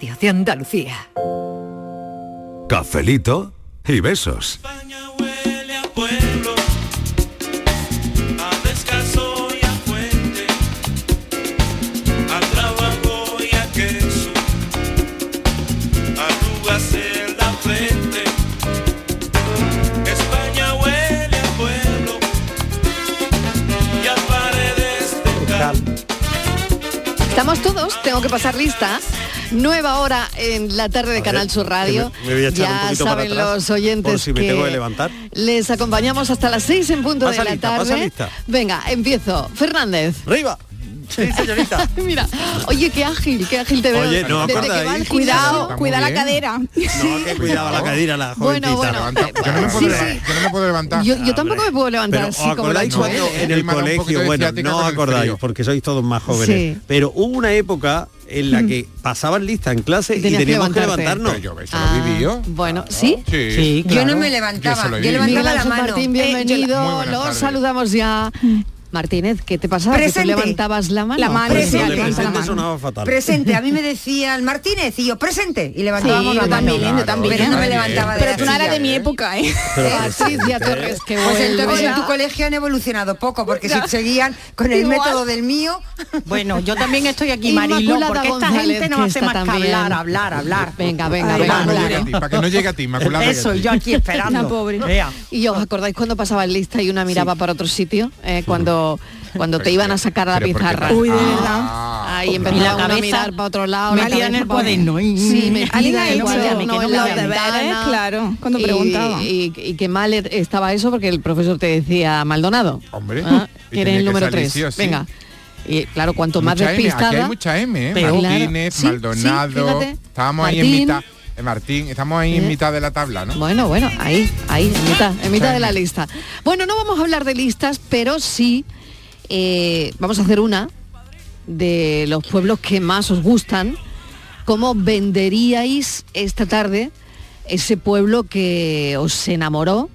Radio de Andalucía. Cafelito y besos. A descanso y a fuente, a trabajo y a queso, arrugas en la frente. España huele a pueblo y a paredes de cal. Estamos todos, tengo que pasar lista. Nueva hora en la tarde de Canal Sur Radio. me voy a echar un ya para saben atrás, los oyentes por si me que tengo que levantar. les acompañamos hasta las 6 en punto Pasa de la lista, tarde. Venga, empiezo. Fernández. ¡Arriba! Sí, señorita. Mira, oye, qué ágil, qué ágil te veo. Oye, ¿no Desde que va Cuidado, cuida la cadera. No, que cuidaba la cadera la Bueno, jovencita. bueno, eh, Yo no me puedo, sí, leva- sí. yo no me puedo levantar. Yo, yo tampoco me puedo levantar Pero así ¿os como lo ha acordáis cuando ¿eh? en el colegio, bueno, no os acordáis porque sois todos más jóvenes, Sí. Mm. pero hubo una época en la que pasaban lista en clase Y y, tenías que teníamos que, levantarnos. Pero yo eso Ah, lo viví yo. Bueno, ¿sí? Sí. Yo no me Yo levantaba, lo yo, viví. Miguel levantaba la mano. Martín, Eh, yo la- bienvenido. Muy buenas Lo tardes. saludamos ya. Martínez, ¿qué te pasaba? ¿Que tú Presente. levantabas la mano? La mano, la presente mano. sonaba fatal. Presente, a mí me decían Martínez y yo presente y levantábamos Sí, la yo mano. también, yo también. Pero no me Claro, levantaba de Pero tú no eras de mi época, ¿eh? Patricia Torres, que Pues entonces en tu colegio han evolucionado poco, porque si seguían con el Igual. método del mío, Bueno, yo también estoy aquí, Mariló, porque esta González, gente no que hace más que también. hablar, hablar, hablar. Venga, venga, venga. Para que no llegue a hablar. ti, para que no llegue a ti, Inmaculada. Eso, y yo aquí esperando. ¿Y os acordáis cuando pasaba en lista y una miraba para otro sitio? Eh, cuando, cuando te iban a sacar a la Pero ¿por qué pizarra. Uy, de verdad. Ah, Ahí Y la empezaba uno a mirar para otro lado. la metida en el cuaderno. Sí, me claro, cuando preguntaba. Y, qué mal estaba eso porque el profesor te decía Maldonado. Hombre. Ah, eres el número salir 3. sí o sí. Venga. Y claro, cuanto más Mucha M, despistada. Aquí hay mucha M, ¿eh? Martínez, Maldonado. estábamos ahí en mitad. Eh, Martín, estamos ahí Eh. en mitad de la tabla, ¿no? Bueno, bueno, ahí, ahí, en mitad, en mitad de la lista. Bueno, no vamos a hablar de listas, pero sí eh, vamos a hacer una de los pueblos que más os gustan. ¿Cómo venderíais esta tarde ese pueblo que os enamoró?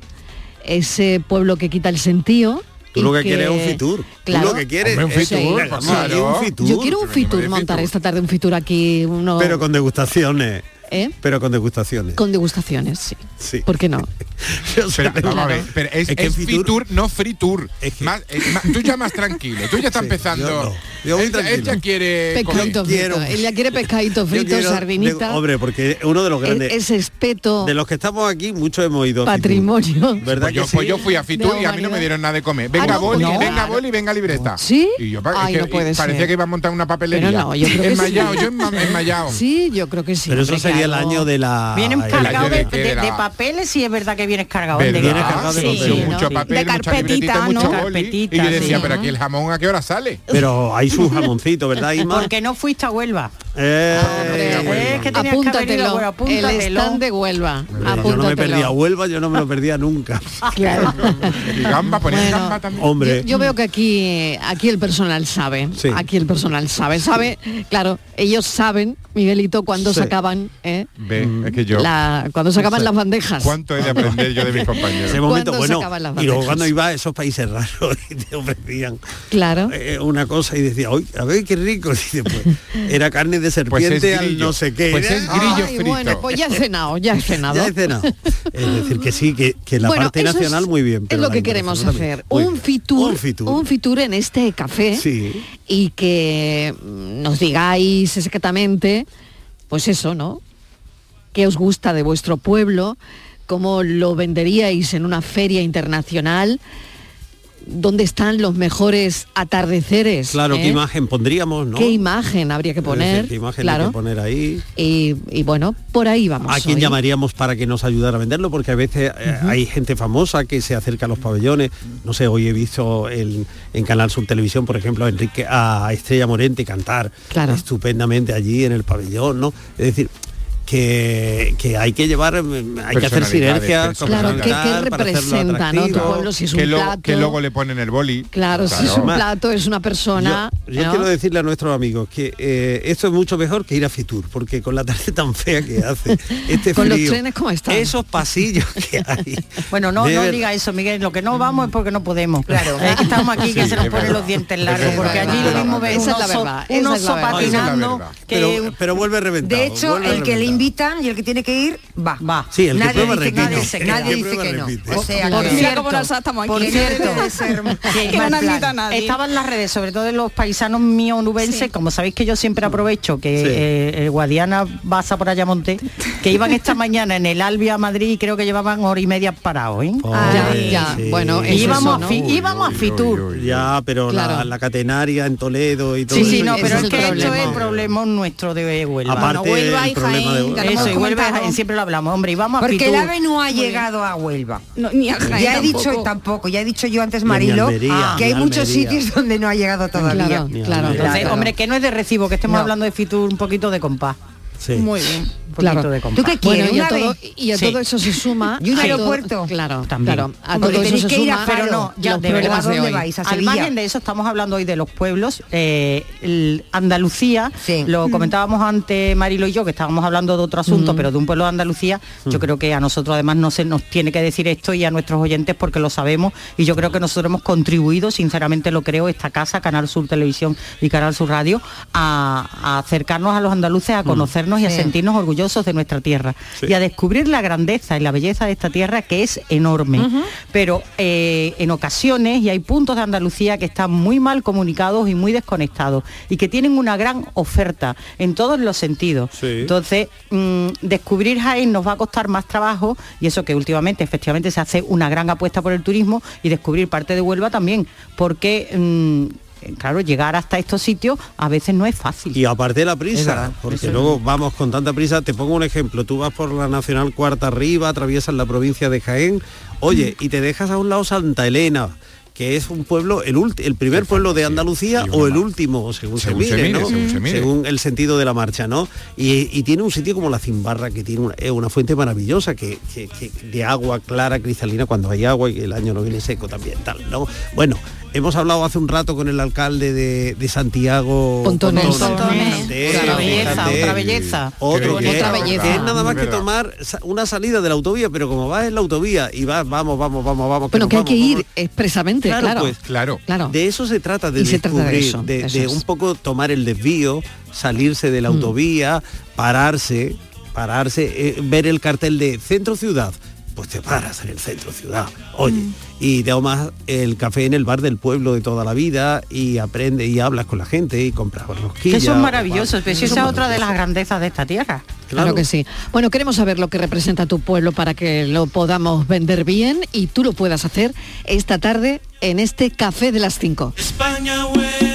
Ese pueblo que quita el sentido. Tú lo que quieres es un fitur. Claro. Tú lo que quieres Hombre, un es fitur, pues un. Yo quiero un fitur, montar fitur. esta tarde un fitur aquí, uno, Pero con degustaciones. ¿Eh? Pero con degustaciones. con degustaciones, sí. Sí. ¿Por qué no? Pero, vamos a ver, pero es, Es que es fitur- fitur, no fritur. Es que- Más- eh, más- tú ya más tranquilo, tú ya estás Sí, empezando. yo no. Yo Él ya- él, ya quiere Pescadito frito. quiero- Ella quiere pescadito frito, sardinita. de- hombre, porque uno de los grandes. Es, espeto de los que estamos aquí, muchos hemos ido. a Fitur. patrimonio. ¿Verdad Pues yo, que sí? pues yo fui a Fitur y a mí no me dieron nada de comer. Venga no, boli, no. venga boli, venga libreta. ¿Sí? Y yo Ay, es que no puede parecía ser. que iba a montar una papelería. Pero no, yo creo que enmayado, sí. yo enma- enmayado. Sí, yo creo que sí. Pero eso sería el año de la. Cargados año de, de de- de papeles y es verdad que vienes cargado ¿Verdad? de Viene cargado de Sí, sí, ¿no? mucho Sí. papel, De carpetita, ¿no? mucho boli. Carpetita, Y yo decía, sí. pero aquí el jamón a qué hora sale. Pero hay su jamoncito, ¿verdad? Porque no fuiste a Huelva. Eh, Es que que a apúntatelo. El apúntatelo. stand de Huelva. yo no me Apúntatelo. perdía Huelva, yo no me lo perdía nunca. Claro. Y gamba, Bueno, gamba también. Hombre. Yo, yo veo que aquí, aquí el personal sabe. Sí. Aquí el personal sabe. Sabe, claro, ellos saben, Miguelito, cuando Sí. sacaban, ¿eh? Ve, es que yo. La, cuando sacaban las bandejas. ¿Cuánto he de aprender yo de mis compañeros? Ese momento, ¿Cuándo bueno, y luego bandejas? cuando iba a esos países raros y te ofrecían Claro. eh, una cosa y decía, uy, a ver qué rico, y después era carne de Pues es serpiente al grillo. no sé qué. Pues es grillo Ay, frito. bueno, pues ya he cenado, ya he cenado. Ya he cenado. Es decir, que sí, que, que la Bueno, parte nacional es- muy bien. Es pero lo la que queremos hacer. Un fitur, Un fitur. un fitur en este café Sí. y que mm, nos digáis exactamente, pues eso, ¿no? ¿Qué os gusta de vuestro pueblo? ¿Cómo lo venderíais en una feria internacional? ¿Dónde están los mejores atardeceres? Claro, eh? qué imagen pondríamos, ¿no? ¿Qué imagen habría que decir, poner? ¿Qué imagen claro. hay que poner ahí? Y, y bueno, por ahí vamos. ¿A quién hoy. llamaríamos para que nos ayudara a venderlo? Porque a veces eh, hay gente famosa que se acerca a los pabellones. No sé, hoy he visto el- en Canal Sur Televisión, por ejemplo, a Enrique, a Estrella Morente cantar Claro. estupendamente allí en el pabellón, ¿no? Es decir, que, que hay que llevar, mm, hay que hacer sinergias. con Claro, ¿qué, qué tal para hacerlo representa, no? Tu pueblo, si es un que, luego, plato. que luego le ponen el boli. Claro, si es un plato, es una persona. Yo, yo ¿no? quiero decirle a nuestros amigos que eh, esto es mucho mejor que ir a Fitur, porque con la tarde tan fea que hace, este Con los trenes, ¿cómo están? Esos pasillos que hay. Bueno, no, no diga eso, Miguel. Lo que no vamos es porque no podemos. Claro. Es que estamos aquí que se nos ponen los dientes Es largos, porque allí lo mismo ves Esa un es la oso, verdad, un esa es oso la verdad. patinando Esa es la verdad. que Pero, vuelve reventado. De hecho, el que. Invitan y el que tiene que ir, va. va. Sí, el que nadie prueba dice, repite. nadie dice, El nadie que dice que no. repite. O sea, Por que- cierto, estamos por cierto, que Que no invita a nadie. Estaban las redes, sobre todo de los paisanos míos onubenses, Sí. como sabéis que yo siempre aprovecho que Sí. eh, el Guadiana pasa por Ayamonte, que iban esta mañana en el Albia a Madrid y creo que llevaban hora y media parados, ¿eh? Ya, Pobre, ya, sí. bueno, íbamos, a, Fi- íbamos a Uy, uy, Fitur. uy. Ya, pero Claro. la, la catenaria en Toledo y todo Sí, sí, no, pero es que esto es el problema nuestro de Huelva. Aparte, el problema de Eso, hemos y comentado. Siempre lo hablamos. Hombre, y vamos a Porque el ave no ha llegado a Huelva. No, ni a Jaén Ya he dicho tampoco. tampoco, ya he dicho yo antes Marilo Almería, que hay muchos sitios donde no ha llegado todavía. Claro, claro. Entonces, hombre, que no es de recibo, que estemos No. hablando de Fitur un poquito de compás. Sí. Muy bien. Un Claro. poquito de. ¿Tú qué Bueno, quieres? todo, y a Sí. todo eso se suma ¿Y un todo- aeropuerto? claro, También. claro a Hombre, todo eso tenéis se que ir a suma Faro. Pero no, ya, los de verdad, problemas ¿a de dónde hoy. vais? ¿A Al Sevilla? margen de eso, estamos hablando hoy de los pueblos. eh, el Andalucía, Sí. lo comentábamos antes Marilo y yo, que estábamos hablando de otro asunto, pero de un pueblo de Andalucía, yo creo que a nosotros además no se nos tiene que decir esto y a nuestros oyentes porque lo sabemos y yo creo que nosotros hemos contribuido, sinceramente lo creo, esta casa, Canal Sur Televisión y Canal Sur Radio, a, a acercarnos a los andaluces, a conocernos y a sentirnos orgullosos de nuestra tierra y a descubrir la grandeza y la belleza de esta tierra que es enorme. Pero eh, en ocasiones, y hay puntos de Andalucía que están muy mal comunicados y muy desconectados y que tienen una gran oferta en todos los sentidos. Sí. Entonces, mm, descubrir Jaén nos va a costar más trabajo y eso que últimamente efectivamente se hace una gran apuesta por el turismo y descubrir parte de Huelva también, porque... mm, Claro, llegar hasta estos sitios a veces no es fácil. Y aparte la prisa, verdad, porque luego vamos con tanta prisa. Te pongo un ejemplo, tú vas por la Nacional Cuarta Arriba, atraviesas la provincia de Jaén, oye, y te dejas a un lado Santa Elena, que es un pueblo, el, ulti- el primer pueblo de. Andalucía o el último, según, Según se se mire, ¿no? según se mire. Según el sentido de la marcha, ¿no? Y, y tiene un sitio como la Cimbarra, que tiene una, es una fuente maravillosa, que, que- que- de agua clara, cristalina, cuando hay agua y el año no viene seco también, tal, ¿no? Bueno, hemos hablado hace un rato con el alcalde de, de Santiago Pontones. Otra belleza, otra belleza. Otro que, belleza. que es nada más que tomar una salida de la autovía, pero como vas en la autovía y vas, vamos, vamos, vamos, vamos. Bueno, nos que hay vamos, que ir vamos. expresamente, Claro, claro. pues, Claro. Claro. De eso se trata, de Y se trata de descubrir, eso, de, eso de es. un poco tomar el desvío, salirse de la Mm. autovía, pararse, pararse, eh, ver el cartel de centro ciudad, pues te paras en el centro ciudad, oye, Mm. y te tomas el café en el bar del pueblo de toda la vida y aprende y hablas con la gente y compras Que rosquillas. son o maravillosos, pero si Son esa es otra de las grandezas de esta tierra. Claro. que sí. Bueno, queremos saber lo que representa tu pueblo para que lo podamos vender bien y tú lo puedas hacer esta tarde en este Café de las 5. España huele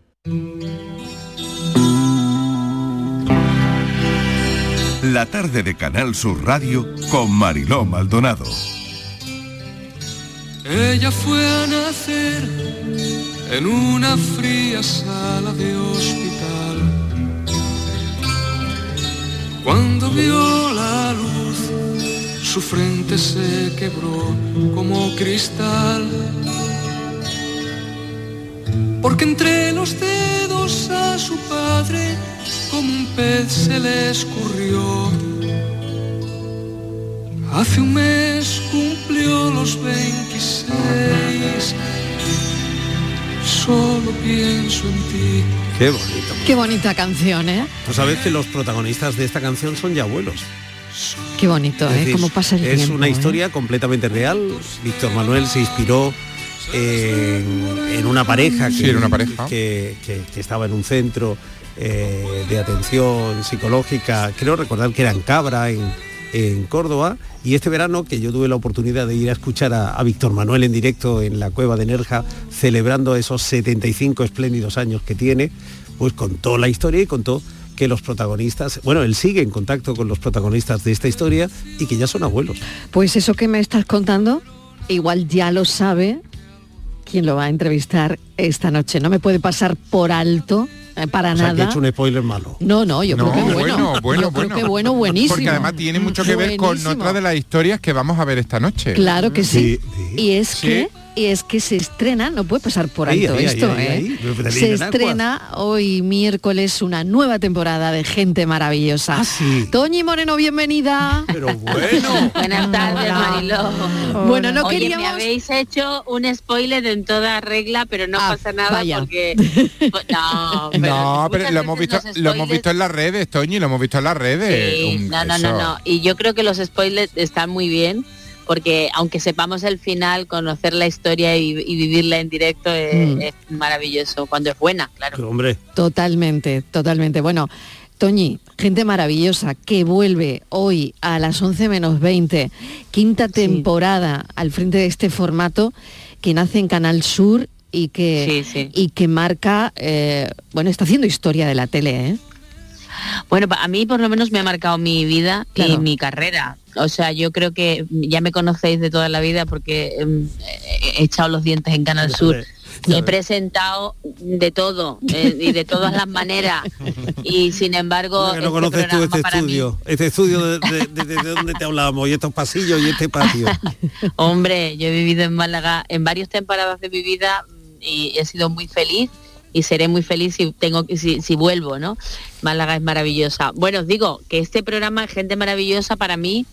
La tarde de Canal Sur Radio con Mariló Maldonado. Ella fue a nacer en una fría sala de hospital. Cuando vio la luz, su frente se quebró como cristal. Porque entre los dedos a su padre, como un pez se le escurrió. Hace un mes cumplió los 26. Solo pienso en ti. Qué bonito. Qué bonita canción, ¿eh? Tú sabes que los protagonistas de esta canción son ya abuelos. Qué bonito, Es ¿eh? decir, Cómo pasa el es tiempo. una ¿eh? historia completamente real. Víctor Manuel se inspiró en, en una pareja, que, Sí, era una pareja. que, que- que estaba en un centro eh, de atención psicológica, creo recordar que era en Cabra, en, en Córdoba, y este verano que yo tuve la oportunidad de ir a escuchar a, a Víctor Manuel en directo en la cueva de Nerja, celebrando esos 75 espléndidos años que tiene, pues contó la historia y contó que los protagonistas, bueno, él sigue en contacto con los protagonistas de esta historia y que ya son abuelos. Pues eso que me estás contando, igual ya lo sabe quien lo va a entrevistar esta noche. No me puede pasar por alto eh, para O sea, que he nada. hecho un spoiler malo. No, no, yo No, creo que bueno. bueno, bueno, yo creo bueno. que bueno, buenísimo. Porque además tiene mucho que ver con otra de las historias que vamos a ver esta noche. Claro que sí. Sí, Y es Sí. que y es que se estrena, no puede pasar por Ahí, alto ahí, esto, ahí, ¿eh? ahí. Se estrena hoy miércoles una nueva temporada de Gente Maravillosa. Ah, sí. Toñi Moreno, bienvenida. Pero bueno. Buenas tardes. Mariló. Bueno, no Oye, queríamos... me habéis hecho un spoiler en toda regla, pero no Ah, pasa nada vaya. porque... no, pero No, pero lo hemos visto, lo hemos visto en las redes, Toñi, lo hemos visto en las redes. Sí, Un- no, no, eso. no, no. Y yo creo que los spoilers están muy bien porque aunque sepamos el final, conocer la historia y, y vivirla en directo es, Mm. es maravilloso, cuando es buena, claro. Hombre, Totalmente, totalmente. Bueno, Toñi, gente maravillosa que vuelve hoy a las 11 menos 20, quinta temporada al frente de este formato que nace en Canal Sur y que, Sí, sí. y que marca, eh, bueno, está haciendo historia de la tele, ¿eh? Bueno, a mí por lo menos me ha marcado mi vida Claro. y mi carrera. O sea, yo creo que ya me conocéis de toda la vida porque em, he echado los dientes en Canal Sur. He presentado de todo eh, y de todas las maneras y sin embargo que no este conoces tú programa este para mí- estudio, este estudio de, de- de- de donde te hablábamos y estos pasillos y este patio. Hombre, yo he vivido en Málaga en varias temporadas de mi vida mm, y he sido muy feliz y seré muy feliz si tengo que si, si vuelvo, ¿no? Málaga es maravillosa. Bueno, os digo que este programa Gente Maravillosa para mí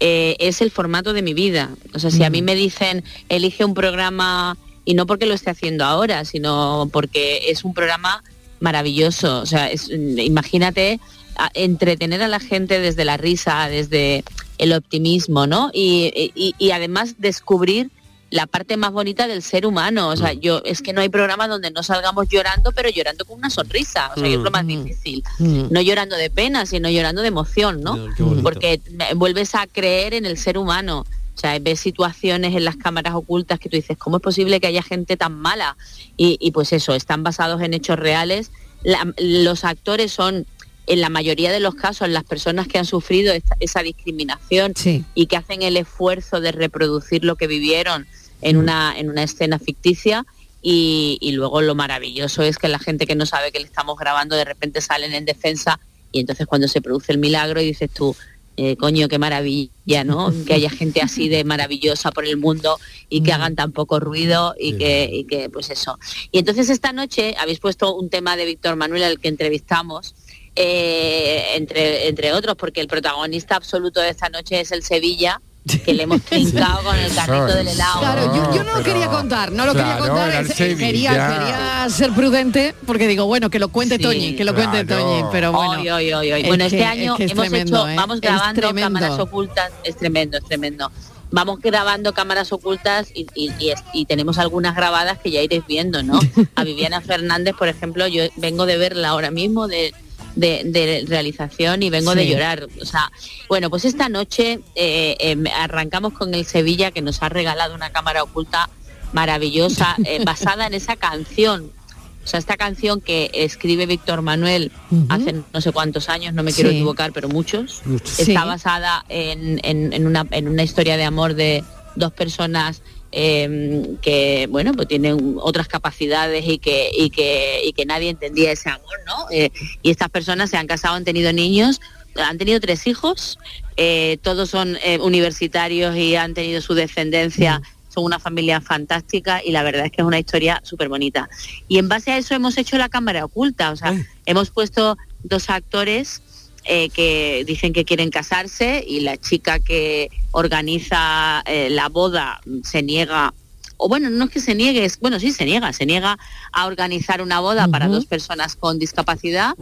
eh, es el formato de mi vida. O sea, si a mí me dicen elige un programa y no porque lo esté haciendo ahora, sino porque es un programa maravilloso. O sea, es- imagínate a- entretener a la gente desde la risa, desde el optimismo, ¿no? Y, y- y además descubrir la parte más bonita del ser humano. O sea, yo es que no hay programa donde no salgamos llorando, pero llorando con una sonrisa. O sea, es lo más difícil. Mm. No llorando de pena, sino llorando de emoción, ¿no? Porque vuelves a creer en el ser humano. O sea, ves situaciones en las cámaras ocultas que tú dices, ¿cómo es posible que haya gente tan mala? Y, y pues eso, están basados en hechos reales. La- los actores son, en la mayoría de los casos, las personas que han sufrido esta- esa discriminación Sí. y que hacen el esfuerzo de reproducir lo que vivieron en una, en una escena ficticia. Y, y luego lo maravilloso es que la gente que no sabe que le estamos grabando de repente salen en defensa y entonces cuando se produce el milagro y dices tú, eh, coño, qué maravilla, ¿no? Que haya gente así de maravillosa por el mundo y que hagan tan poco ruido y que, y que pues eso. Y entonces esta noche habéis puesto un tema de Víctor Manuel al que entrevistamos, eh, entre, entre otros, porque el protagonista absoluto de esta noche es el Sevilla, que le hemos trincado con el carrito del helado. Claro, yo, yo no lo pero- quería contar, no lo quería contar. es- quería, quería ser prudente porque digo, bueno, que lo cuente Sí, Toñi, que lo cuente. Toñi, pero bueno. Oy, oy, oy, oy. es Bueno, que- este año es que es hemos tremendo, hecho, ¿eh? vamos grabando cámaras ocultas, es tremendo, es tremendo. Vamos grabando cámaras ocultas y, y- y es- y tenemos algunas grabadas que ya iréis viendo, ¿no? A Viviana Fernández, por ejemplo, yo vengo de verla ahora mismo de, de- de realización y vengo de llorar. O sea, bueno, pues esta noche eh, eh, arrancamos con el Sevilla que nos ha regalado una cámara oculta maravillosa eh, basada en esa canción. O sea, esta canción que escribe Víctor Manuel hace no sé cuántos años, no me quiero Sí. equivocar, pero muchos, está basada en, en- en una, en una historia de amor de dos personas eh, que, bueno, pues tienen otras capacidades y que, y que, y que nadie entendía ese amor, ¿no? Eh, y estas personas se han casado, han tenido niños, han tenido tres hijos, eh, todos son eh, universitarios y han tenido su descendencia, son una familia fantástica y la verdad es que es una historia súper bonita. Y en base a eso hemos hecho la cámara oculta, o sea, hemos puesto dos actores eh, que dicen que quieren casarse y la chica que organiza eh, la boda se niega o bueno, no es que se niegue, es, bueno, sí se niega, se niega a organizar una boda para dos personas con discapacidad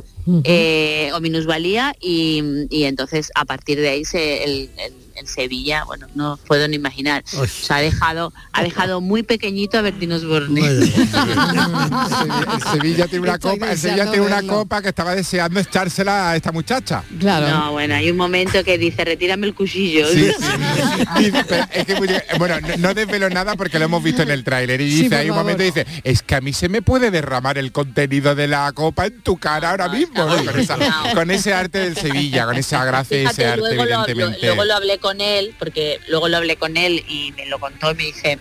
eh, o minusvalía y, y entonces a partir de ahí se, el, el- el Sevilla, bueno, no puedo ni imaginar, o sea, ha dejado, ha dejado muy pequeñito a Bertino Osborne. El Sevilla tiene una Estoy copa, Sevilla tiene una verlo. copa que estaba deseando echársela a esta muchacha. No, bueno, hay un momento que dice, retírame el cuchillo. Dice, pero es que, mucho- bueno, no, no desvelo nada porque lo hemos visto en el tráiler y dice, hay un favor. momento y dice, es que a mí se me puede derramar el contenido de la copa en tu cara ahora mismo, ¿no? con, esa- con ese arte del Sevilla, con esa gracia y ese Fíjate, arte luego lo, lo- evidentemente. luego lo hablé con él, porque luego lo hablé con él y me lo contó y me dice,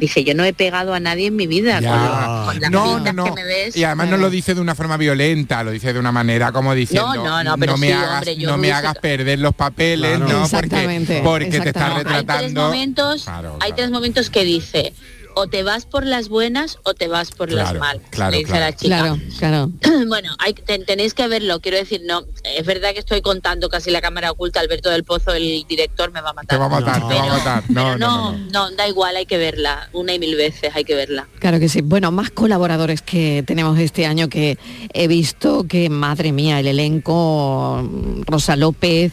dice, yo no he pegado a nadie en mi vida Ya. con, con las No, no, no. que me ves. Y además no lo dice de una forma violenta, lo dice de una manera como diciendo, no, no, pero me sí, hagas, hombre, yo no me hagas perder los papeles, Claro. ¿no? Exactamente, Porque, porque te estás Hay tres retratando. momentos, Claro, hay tres momentos que dice, o te vas por las buenas o te vas por las malas. claro, le dice claro. a la chica. Claro, claro. bueno, hay, ten- tenéis que verlo, quiero decir, no, es verdad que estoy contando casi la cámara oculta, Alberto del Pozo, el director, me va a matar. Te va a matar, te va a matar. No, Pero no, no, no, da igual, hay que verla, una y mil veces hay que verla. Claro que sí. Bueno, más colaboradores que tenemos este año que he visto que, madre mía, el elenco, Rosa López,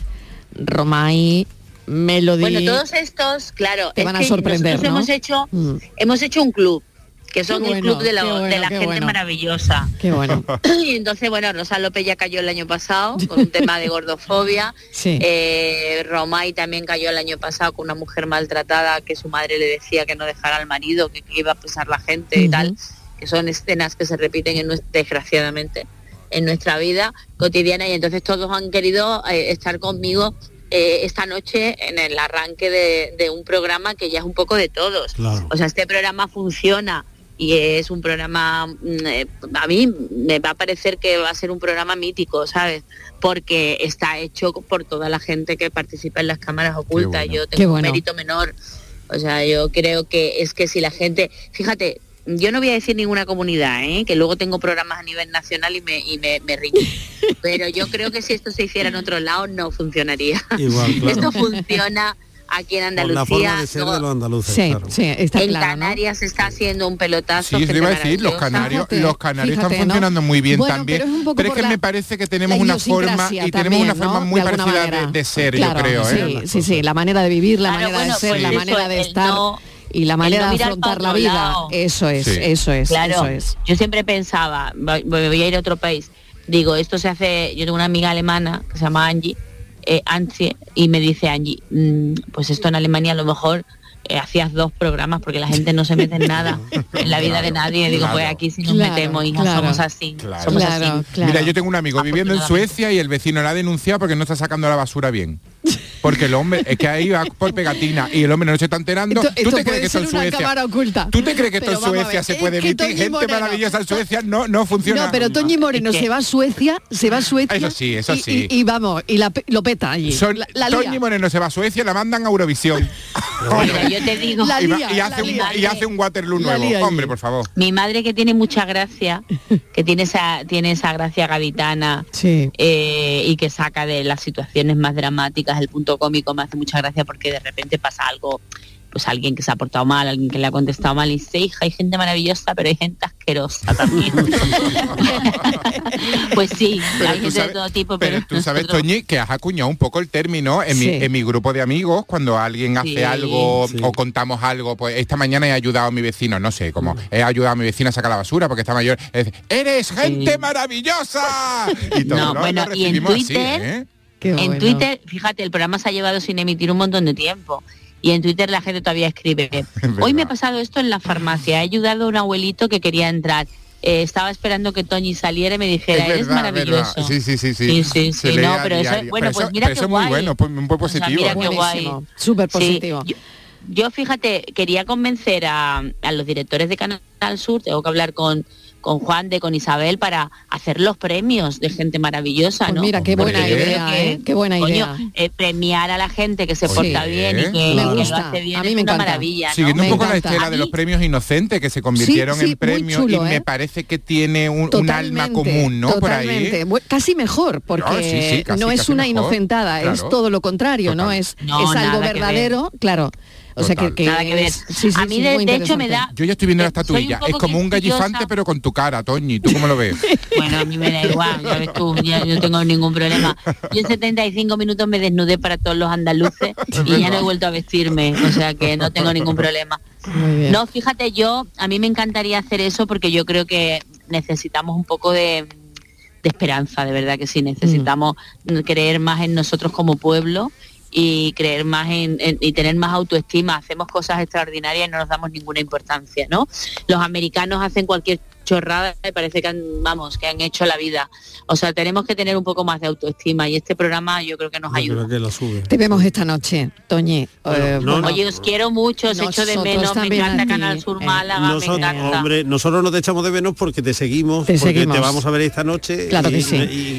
Romay, Melody. Bueno, todos estos, claro, Te es van a sorprender, ¿no? hemos hecho, Mm. hemos hecho un club, que son Qué el bueno, club de, la- bueno, de la qué gente bueno. maravillosa. Qué bueno. Y entonces, bueno, Rosa López ya cayó el año pasado con un tema de gordofobia. Sí. Eh, Romay también cayó el año pasado con una mujer maltratada que su madre le decía que no dejara al marido, que, que iba a pesar la gente y tal, que son escenas que se repiten en nues- desgraciadamente en nuestra vida cotidiana y entonces todos han querido eh, estar conmigo eh, esta noche en el arranque de, de un programa que ya es un poco de todos. Claro. O sea, este programa funciona y es un programa, mm, eh, a mí me va a parecer que va a ser un programa mítico, ¿sabes? Porque está hecho por toda la gente que participa en las cámaras ocultas. bueno. Yo tengo un mérito menor. O sea, yo creo que es que si la gente, fíjate, yo no voy a decir ninguna comunidad, ¿eh? que luego tengo programas a nivel nacional y me, y me, me riño. Pero yo creo que si esto se hiciera en otro lado no funcionaría. Igual, claro. Esto funciona aquí en Por Andalucía. la forma de ser luego- de los andaluces, Sí, claro. sí, está en claro. ¿no? Canarias está haciendo un pelotazo. Sí, eso gente le iba a decir, los canarios, Fíjate, los canarios fíjate, están ¿no? funcionando muy bien Bueno, también. pero es un poco pero es por que la- me parece que tenemos una forma y tenemos una forma ¿no? muy parecida de, ser, Claro, yo creo, ¿eh? Sí, sí, sí, la manera de vivir, la Claro, manera bueno, de ser, pues la manera de estar y la manera no de afrontar la vida. lado. Eso es, Sí. eso es, Claro, eso es. yo siempre pensaba, voy, voy a ir a otro país, digo, esto se hace, yo tengo una amiga alemana que se llama Angie, eh, Antje, y me dice Angie, "Mm, pues esto en Alemania a lo mejor eh, hacías dos programas porque la gente no se mete en nada, en la vida de nadie, digo, pues aquí si nos Claro, metemos, hija, claro. somos así, Claro. somos Claro, así. claro. Mira, yo tengo un amigo viviendo en. Suecia y el vecino la ha denunciado porque no está sacando la basura bien. Porque el hombre, es que ahí va por pegatina y el hombre no se está enterando. Esto, ¿Tú te crees que esto en Suecia? oculta. ¿Tú te crees que esto en Suecia ver, se puede emitir? Toñi Gente Moreno- maravillosa en Suecia no, no funciona. No, pero Toñi Moreno se va a Suecia, se va a Suecia. Eso sí, eso sí. Y, y vamos, y la lo peta allí. Son- la, la. Toñi Moreno se va a Suecia la mandan a Eurovisión. Yo te digo, La lía, y hace un, lía. y hace un Waterloo nuevo. lía. Hombre, por favor. mi madre que tiene mucha gracia, que tiene esa, tiene esa gracia gaditana, Sí. eh, y que saca de las situaciones más dramáticas el punto cómico me hace mucha gracia porque de repente pasa algo pues alguien que se ha portado mal, alguien que le ha contestado mal y dice, hija, hay gente maravillosa, pero hay gente asquerosa también. pues sí, Pero hay tú gente sabes- de todo tipo, Pero pero, tú sabes, nosotros- Toñi, que has acuñado un poco el término en, mi, en mi grupo de amigos, cuando alguien hace Sí. algo Sí. o contamos algo, pues esta mañana he ayudado a mi vecino, no sé, como he ayudado a mi vecina a sacar la basura porque está mayor. Es ¡Eres gente Sí. maravillosa! Y todo, No, ¿no? bueno, Lo y en recibimos así, Twitter- ¿eh? Qué En bueno. Twitter, fíjate, el programa se ha llevado sin emitir un montón de tiempo. Y en Twitter la gente todavía escribe, hoy me ha pasado esto en la farmacia, he ayudado a un abuelito que quería entrar. eh, estaba esperando que Toñi saliera y me dijera, Es eres verdad, maravilloso. verdad. Sí, sí, sí, sí. Sí, sí, sí, no, pero eso, bueno, Pero pues eso- mira pero qué eso es muy guay. bueno, pues, muy O sea, positivo. mira qué guay. Buenísimo, súper Sí, positivo. yo, yo, fíjate, quería convencer a, a los directores de Canal Sur, tengo que hablar con, con Juan de, con Isabel, para hacer los premios de gente maravillosa, Pues ¿no? mira, qué Porque buena idea, que, ¿eh? Qué buena coño, idea. eh, premiar a la gente que se Oye, porta bien y que, me que lo hace bien a mí es me una encanta. maravilla, ¿no? Siguiendo un Me poco la encanta. estela de los premios inocentes que se convirtieron sí, muy en premios chulo, y ¿eh? me parece que tiene un, un alma común, ¿no? Por ahí. Casi mejor, porque Ah, sí, sí, casi, no es una mejor. inocentada, es Claro. todo lo contrario, ¿no? Total. Es, No, es algo verdadero, claro. O sea que, que Nada que ver. sí, sí, A mí sí, de- hecho, me da- Yo ya estoy viendo la estatuilla. Es como un gallifante, pero con tu cara, Toñi. ¿Tú cómo lo ves? Bueno, a mí me da igual, ya ves tú, ya yo no tengo ningún problema. Yo en 75 minutos me desnudé para todos los andaluces y ya no he vuelto a vestirme, o sea que no tengo ningún problema. No, fíjate, yo, a mí me encantaría hacer eso porque yo creo que necesitamos un poco de, de esperanza, de verdad que sí, necesitamos creer más en nosotros como pueblo y creer más en, y tener más autoestima. Hacemos cosas extraordinarias y no nos damos ninguna importancia, ¿no? Los americanos hacen cualquier chorrada y parece que han, vamos, que han hecho la vida. O sea, tenemos que tener un poco más de autoestima y este programa yo creo que nos Yo ayuda. creo que lo sube. Te vemos esta noche, Toñi. Bueno, Eh, no, Oye, os quiero mucho, os echo de Nosotros menos, me encanta Canal Sur eh. Málaga, me Nosotros, encanta. hombre, nosotros no te echamos de menos porque te seguimos, Te porque seguimos. te vamos a ver esta noche Claro y, que sí.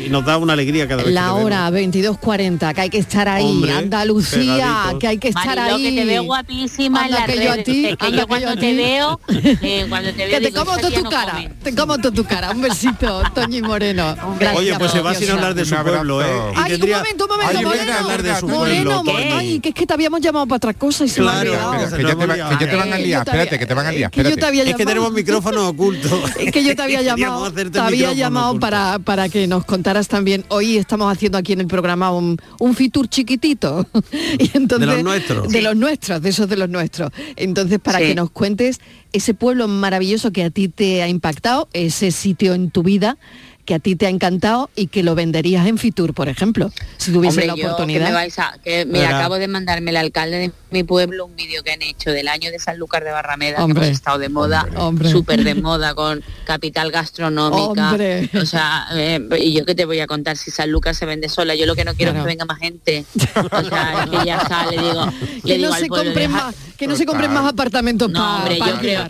y- nos da una alegría cada vez la que hora 22.40, que hay que estar ahí. Hombre, Andalucía, pegaditos. que hay que estar Mariló, ahí. que te veo guapísima en Anda las que yo a ti, Es que anda yo cuando yo te veo, eh, cuando te veo Que te digo, como tu no cara. Te como toda tu cara. Un besito, Toñi Moreno. Gracias, Oye, pues se va sin hablar de su pueblo, ¿eh? Y Ay, un momento, un momento, Ay, Moreno. hablar de su Moreno, ay, que es que te habíamos llamado para otra cosa y se me ha Claro, olvidado. Que, ya te, va- que ya te van a liar, Yo te había- espérate, que te van a liar, que yo te espérate. había Es que llamado. tenemos micrófono oculto. Es que yo te había llamado, te había llamado para, para que nos contaras también. Hoy estamos haciendo aquí en el programa un, un fitur chiquitito. Y entonces, De los nuestros. De los nuestros, de esos de los nuestros. Entonces, para Sí. que nos cuentes ese pueblo maravilloso que a ti te ha impactado, ese sitio en tu vida que a ti te ha encantado y que lo venderías en Fitur, por ejemplo, si tuviese Hombre, la yo, que oportunidad. me vais a- que, mira, Verá. acabo de mandarme el alcalde de mi pueblo un vídeo que han hecho del año de Sanlúcar de Barrameda, Hombre. que hemos estado de moda, Hombre. súper de moda, con capital gastronómica. Hombre. O sea, eh, y yo qué te voy a contar si Sanlúcar se vende sola, yo lo que no quiero Claro. es que venga más gente. O sea, es que ya sale, digo, que le digo no al se pueblo, deja- más, que no se compren más apartamentos No, para hombre, yo creo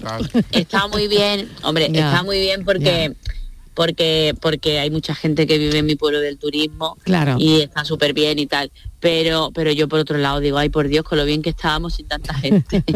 está muy bien, hombre, está muy bien porque porque porque hay mucha gente que vive en mi pueblo del turismo Claro. y está súper bien y tal. Pero pero yo por otro lado digo, ay por Dios, con lo bien que estábamos sin tanta gente.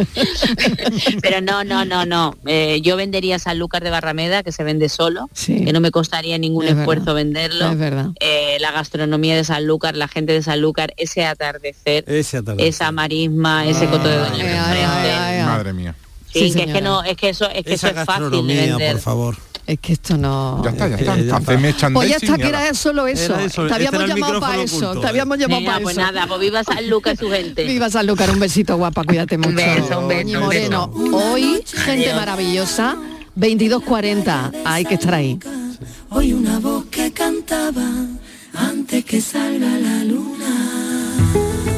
pero no, no, no, no. Eh, yo vendería Sanlúcar de Barrameda, que se vende solo, Sí. que no me costaría ningún Es esfuerzo verdad. venderlo. Es verdad. Eh, la gastronomía de Sanlúcar, la gente de Sanlúcar, ese atardecer, Ese atardecer. esa marisma, ese coto de doña Ay, ay, Enfrente. ay, ay. Madre mía. Sí, Sí, que es que no, es que eso, es que Esa eso es fácil de vender. por favor. Es que esto no... Ya está, ya que está. ya está. Haceme Pues ya está, que era solo eso. Era eso, Te este habíamos llamado para eso. oculto, Te eh. habíamos llamado para pues eso. nada, pues viva San Lucas y su gente. Viva Sanlúcar, un besito guapa, cuídate mucho. beso, un beso, Doñi un Moreno, beso. hoy gente Adiós. maravillosa, 22.40, hay que estar ahí. Hoy una voz que cantaba antes que salga la luna.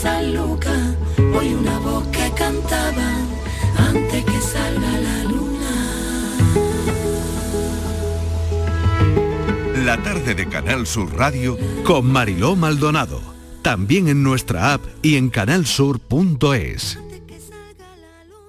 San Lucas, una voz que cantaba antes que salga la luna. La tarde de Canal Sur Radio con Mariló Maldonado. También en nuestra app y en canalsur.es.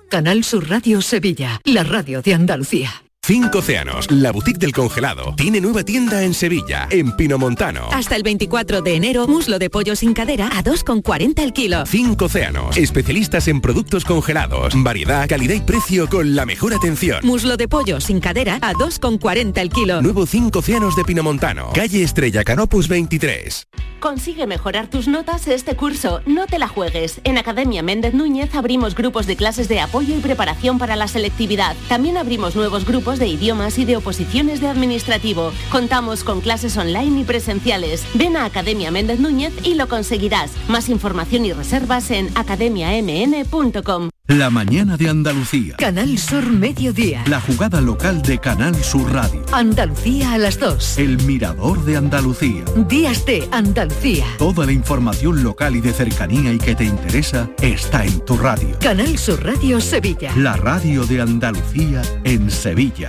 Canal Sur Radio Sevilla, la radio de Andalucía. Cinco Océanos, la boutique del congelado, tiene nueva tienda en Sevilla, en Pinomontano. Hasta el 24 de enero, muslo de pollo sin cadera a 2,40 el kilo. Cinco Océanos, especialistas en productos congelados, variedad, calidad y precio con la mejor atención. Muslo de pollo sin cadera a 2,40 el kilo. Nuevo Cinco Océanos de Pinomontano, calle Estrella Canopus 23. Consigue mejorar tus notas este curso. No te la juegues. En Academia Méndez Núñez abrimos grupos de clases de apoyo y preparación para la selectividad. También abrimos nuevos grupos de idiomas y de oposiciones de administrativo. Contamos con clases online y presenciales. Ven a Academia Méndez Núñez y lo conseguirás. Más información y reservas en academiamn.com. La mañana de Andalucía. Canal Sur Mediodía. La jugada local de Canal Sur Radio. Andalucía a las 2. El mirador de Andalucía. Días de Andalucía. Toda la información local y de cercanía y que te interesa está en tu radio. Canal Sur Radio Sevilla. La radio de Andalucía en Sevilla.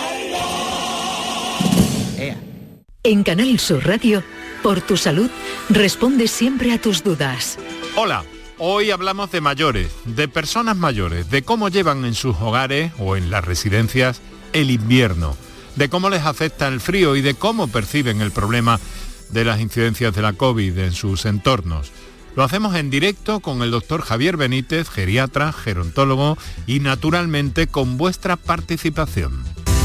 En Canal Sur Radio, por tu salud, responde siempre a tus dudas. Hola, hoy hablamos de mayores, de personas mayores, de cómo llevan en sus hogares o en las residencias el invierno, de cómo les afecta el frío y de cómo perciben el problema de las incidencias de la COVID en sus entornos. Lo hacemos en directo con el doctor Javier Benítez, geriatra, gerontólogo y naturalmente con vuestra participación.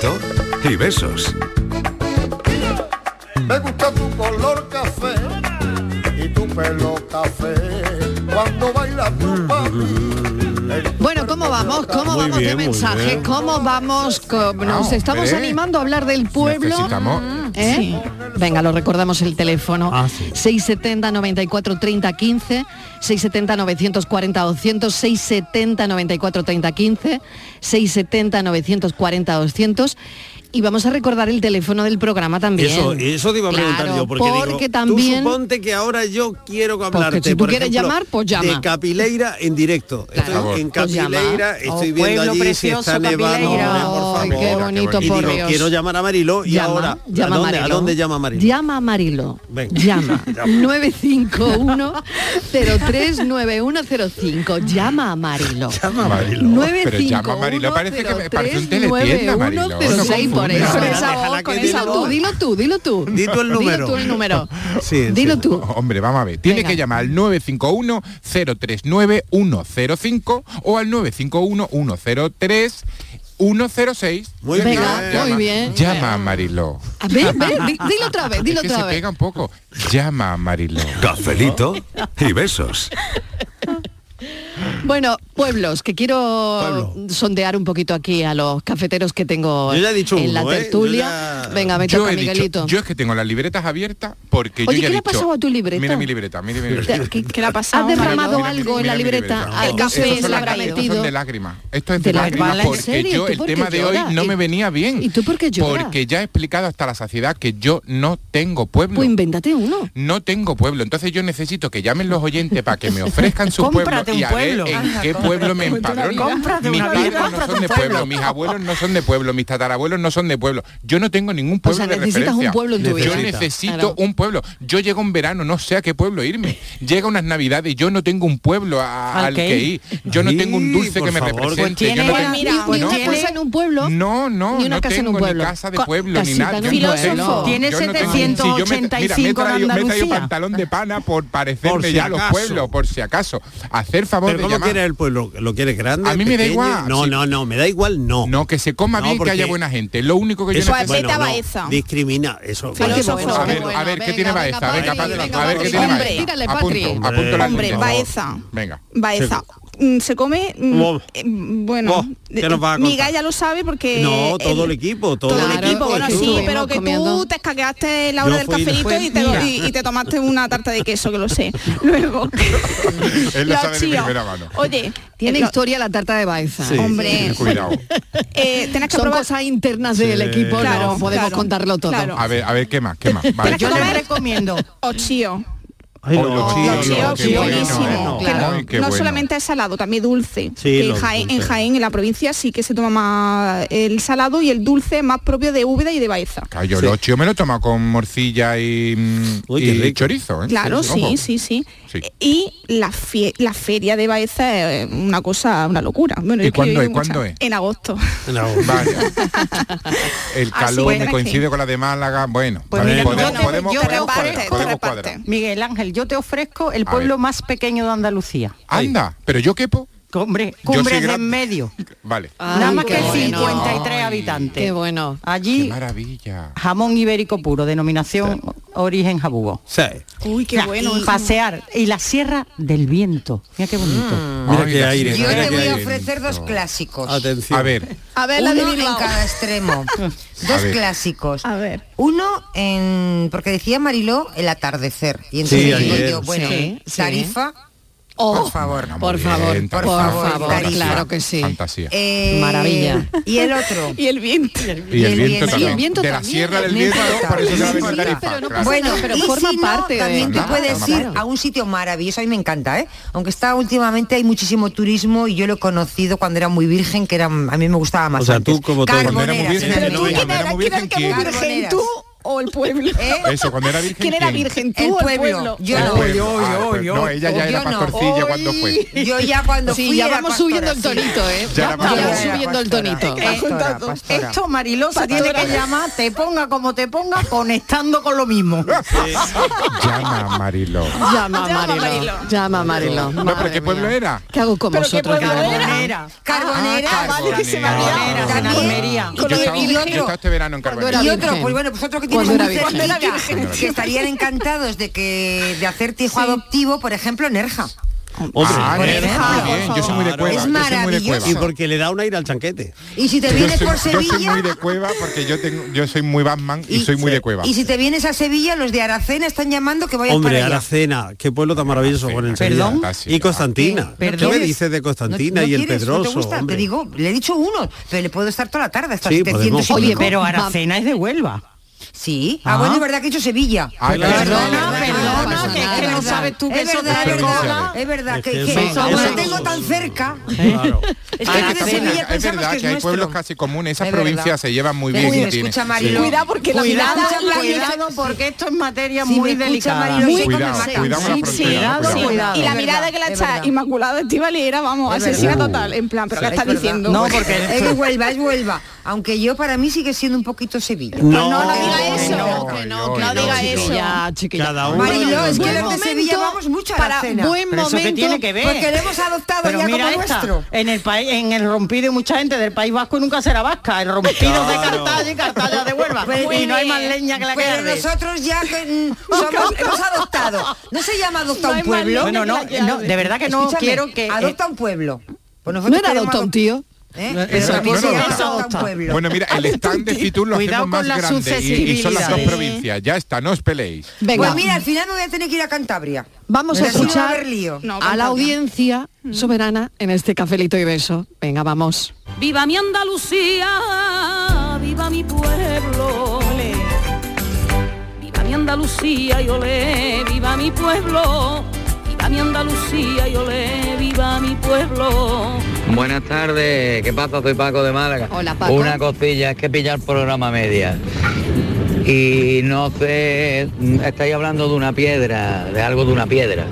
Cafelito y besos. Me gusta tu color café y tu pelo café. Cuando baila tu Bueno, ¿cómo vamos? ¿Cómo Muy vamos bien, de mensaje? ¿Cómo vamos? Nos Ah, estamos hombre. animando a hablar del pueblo. Necesitamos- ¿Eh? Venga, lo recordamos el teléfono. Ah, sí. 670 94 30 15, 670 940 200, 670 94 30 15, 670 940 200 y vamos a recordar el teléfono del programa también. Eso, te iba a preguntar claro, yo, porque, también, tú suponte que ahora yo quiero hablarte, si tú quieres llamar, pues llama. De Capileira en directo. Estoy en pues Capileira, estoy oh, viendo allí precioso, si está Qué bonito, por Dios. quiero llamar a Marilo y llama, ahora, llama ¿a, dónde, ¿a dónde llama Marilo? Llama a Marilo. Llama. 951 Llama a Marilo. Llama a Marilo. 951 con esa voz, con esa voz. Tú, dilo tú, dilo tú. Dilo tú el número. Dilo tú el número. Sí, dilo sí. tú. Hombre, vamos a ver. Tiene que llamar al 951-039-105 o al 951-103. 106. Muy bien. Llama, muy bien. Llama a Mariló. A ver, ver, dilo otra vez, dilo es que otra se vez. pega un poco. Llama a Cafelito y besos. Bueno, pueblos, que quiero sondear un poquito aquí a los cafeteros que tengo Yo ya he dicho en la ¿eh? Yo tertulia. Venga, me Yo toca, dicho- Miguelito. yo es que tengo las libretas abiertas porque Oye, yo ya ¿qué he le ha pasado a tu libreta? Mira mi libreta, mira mi libreta. ¿Qué, qué le ha pasado? ¿Has derramado Mira, algo en la libreta? libreta. ¿Al café Estos se habrá metido? de lágrimas. Esto es ¿De de lágrimas porque yo ¿Tú el tema de hoy no ¿Y- me venía bien. ¿Y tú por qué lloras? Porque ya he explicado hasta la saciedad que yo no tengo pueblo. Pues invéntate uno. No tengo pueblo, entonces yo necesito que llamen los oyentes para que me ofrezcan su pueblo Cómprate y un a ver pueblo. En qué pueblo me empadrono. Mis padres no son de un pueblo, mis abuelos no son de pueblo, mis tatarabuelos no son de pueblo. Yo no tengo ningún O pueblo sea, de necesitas referencia. un pueblo en tu vida. Yo necesito Claro. un pueblo. Yo llego en verano, no sé a qué pueblo irme. Llega unas navidades, yo no tengo un pueblo a- ¿Al al que ir. Yo no tengo un dulce que me favor, represente. pues yo no tengo- mira, ni una no, casa en un pueblo. no, no, ni una no casa en tengo un pueblo. ni casa de Co- pueblo ni nada. en un tengo- Tiene yo no tengo- si yo me- mira, me he 785 traído- en me he traído Andalucía. pantalón de pana por parecerme ya a los pueblos, por si acaso. Hacer favor ¿Pero de cómo llamar. quiere el pueblo? ¿Lo quiere grande? A mí me da igual. No, Sí. no, no, me da igual, no. No, que se coma No, bien, que porque haya buena gente. Lo único que yo necesito. bueno, no, Baeza. discrimina, eso. Qué a qué ver, a ver, ¿qué Venga, tiene venga, Baeza? Mm, se come oh. eh, bueno oh, mi galla lo sabe porque no todo el, el equipo todo el equipo bueno sí pero que tú te escaqueaste la hora del cafelito fue, y, te, y, te, tomaste una tarta de queso que lo sé. Luego primera mano. oye tiene eh, historia la tarta de Baiza hombre. cuidado. Eh, Tenés que son probar... cosas internas del equipo no podemos contarlo todo. a ver a ver qué más qué más vale. yo les recomiendo. ochío no, solamente es salado, también dulce. En, Jaén, en, la provincia, sí que se toma más el salado y el dulce más propio de Úbeda y de Baeza. Claro, yo sí. los me lo tomo con morcilla y, mm, Uy, chorizo. ¿eh? Claro, sí, sí, sí. Y la, fie la feria de Baeza es una cosa, una locura. Bueno, ¿Y cuándo, es, cuándo es? En agosto. El calor me coincide con la de Málaga. Bueno, pues podemos, yo podemos, reparte, podemos cuadrar. Miguel Ángel, yo te ofrezco el pueblo más pequeño de Andalucía. Anda, pero yo quepo. Hombre, cumbres gran... en medio. Vale. Nada más que 53 bueno. habitantes. Qué bueno. Allí, qué maravilla. jamón ibérico puro, denominación origen jabugo. Sí. Uy, qué bueno. Pasear. Y la Sierra del Viento. Mira qué bonito. Mm. Mira Ay, qué aire. Yo te voy a ofrecer dos clásicos. Atención. A ver. A ver, la Uno en cada extremo. dos clásicos. A ver. Uno en... Porque decía Mariló, el atardecer. Y entonces digo yo, bueno, Tarifa Oh, por favor, por, favor por, favor, Claro, que sí. Fantasía. Eh, Maravilla. Y el otro. y el viento. Y el viento, el viento, también. De la sierra del viento, a. No bueno, pero y forma parte. También te puedes ir a un sitio maravilloso, a mí me encanta, ¿eh? Aunque está últimamente hay muchísimo turismo y yo lo he conocido cuando era muy virgen, que era a mí me gustaba más. O sea, como Cuando o el pueblo? ¿Eh? Eso, cuando era virgen. ¿Quién, era virgen? ¿Tú el pueblo? Ah, yo, No, ella ya era cuando fue. Yo ya cuando fui ya vamos subiendo el tonito, ¿eh? Ya, vamos subiendo el tonito. Esto, Marilosa, tiene que llamar, te ponga como te ponga, conectando con lo mismo. Llama Marilo. Llama Marilo. Llama Marilo. No, pero ¿qué pueblo era? ¿Qué hago con vosotros? Carbonera. Ah, Carbonera. Ah, vale, que se Carbonera. Este y otro, pues pues estarían encantados de que de hacer hijo adoptivo, por ejemplo, Nerja. Hombre, ah, ah, yo soy muy de cueva. Es maravilloso. Y porque le da un aire al chanquete. Y si te vienes soy, por Sevilla. Yo soy muy porque yo tengo, yo soy muy Batman y, soy muy de cueva. Y si te vienes a Sevilla, los de Aracena están llamando que vayas Hombre, para allá. Aracena, qué pueblo tan maravilloso con el Perdón. Y Constantina. ¿Qué, me dices de Constantina y el quieres, Pedroso? No te, digo, le he dicho uno, pero le puedo estar toda la tarde hasta sí, pero Aracena es de Huelva. Sí. Ah, bueno, es verdad que he hecho Sevilla. Ah, perdona, perdona, perdona, perdona, es que no sabes tú que es eso verdad, es verdad, es verdad, es que, que, que eso, como eso, tengo eso, tan cerca. Claro. Es que ah, de Sevilla es verdad que, es que hay pueblos casi comunes, esas es provincias se llevan muy bien. Uy, escucha, Marilo, sí. Cuidado porque cuidado, la cuidado porque esto es materia sí, muy delicada. Muy cuidado, cuidado Y la mirada que la echa Inmaculada Estivali era, vamos, asesina total, en plan, pero ¿qué está diciendo? No, porque es Huelva, es Huelva, aunque yo para mí sigue siendo un poquito Sevilla. No, no, no, Cada uno. Marilo, es que mucho. Buen momento. Porque hemos adoptado ya mira como nuestro. En el país, en el rompido mucha gente del País Vasco nunca será vasca. El rompido de Cartalla y Cartalla de Huelva. Pues y no hay más leña que la que pues Pero nosotros ya que, somos, hemos adoptado. No se llama adopta un pueblo. Bueno, no, de verdad que no quiero que. Eh, adopta un pueblo. Pues ¿No era adopta un tío? ¿Eh? Eso, bueno, bueno, mira, el stand de Fitur lo Cuidado hacemos más grande y, son las dos provincias. Ya está, no os peleéis. Venga. Pues mira, al final no voy a tener que ir a Cantabria. Vamos a escuchar a, a la audiencia mm. soberana en este cafelito y beso. Venga, vamos. ¡Viva mi Andalucía! ¡Viva mi pueblo! ¡Viva mi Andalucía y olé! ¡Viva mi pueblo! ¡Viva mi Andalucía y olé! ¡Viva mi pueblo! Buenas tardes, ¿qué pasa? Soy Paco de Málaga. Hola, Paco. Una cosilla, es que pillar programa media. Y no sé, estáis hablando de una piedra, de algo de una piedra.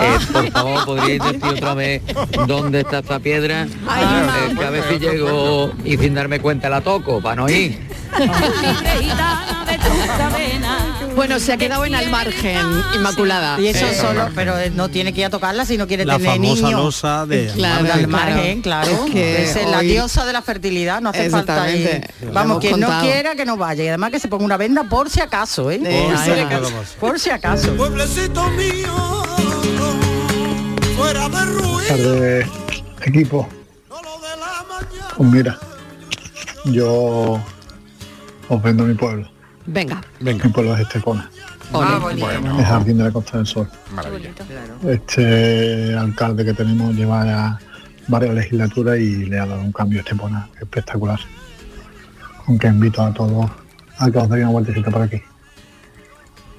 Eh, por favor, ¿podríais decir otra vez dónde está esa piedra? Ay, eh, que a ver si llego y sin darme cuenta la toco, para no ir. Bueno, se ha quedado en al margen, Inmaculada. Y eso solo, pero eh, no tiene que ir a tocarla si no quiere la tener famosa. Losa de claro, al margen, claro. Es, que es la diosa de la fertilidad, no hace falta ir. Vamos, quien no quiera que no vaya. Y además que se ponga una venda por si acaso, ¿eh? Por, si, acaso. por si acaso. Pueblecito mío, fuera de ruido. Equipo. Pues mira, yo os vendo mi pueblo Venga. Mi pueblo es Estepona. Ole. El jardín de la Costa del Sol. Este alcalde que tenemos lleva ya varias legislaturas y le ha dado un cambio a Estepona espectacular. Aunque invito a todos a que os deis una vueltecita por aquí.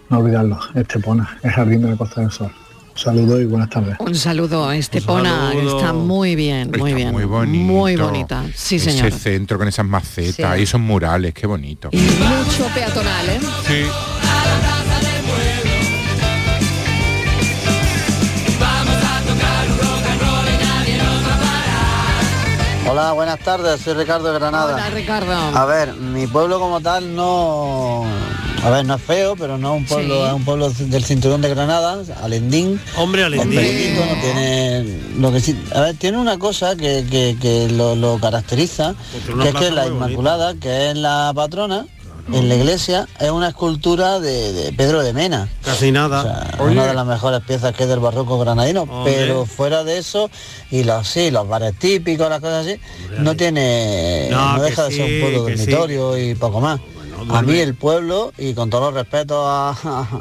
No olvidarlo, Estepona, el jardín de la Costa del Sol. Saludos y buenas tardes. Un saludo a Estepona, saludo. está muy bien, muy bien. Muy bonito. Muy bonita, sí señor. Ese centro con esas macetas Sí. y esos murales, qué bonito. Mucho peatonal, ¿eh? Sí. Hola, buenas tardes, soy Ricardo de Granada. Hola, Ricardo. A ver, mi pueblo como tal no... A ver, no es feo, pero no es un pueblo, Sí. es un pueblo del cinturón de Granada, Alendín. Hombre, Alendín. Bueno, tiene lo que sí, a ver, tiene una cosa que, que- que lo, lo caracteriza, una que es que la bonita. Inmaculada, que es la patrona, en la iglesia, es una escultura de, de Pedro de Mena. Casi nada. O sea, una de las mejores piezas que es del barroco granadino, Hombre. pero fuera de eso, y los sí, los bares típicos, las cosas así, no tiene, No, deja de ser un pueblo sí. dormitorio y poco más. A mí el pueblo, y con todos los respetos a,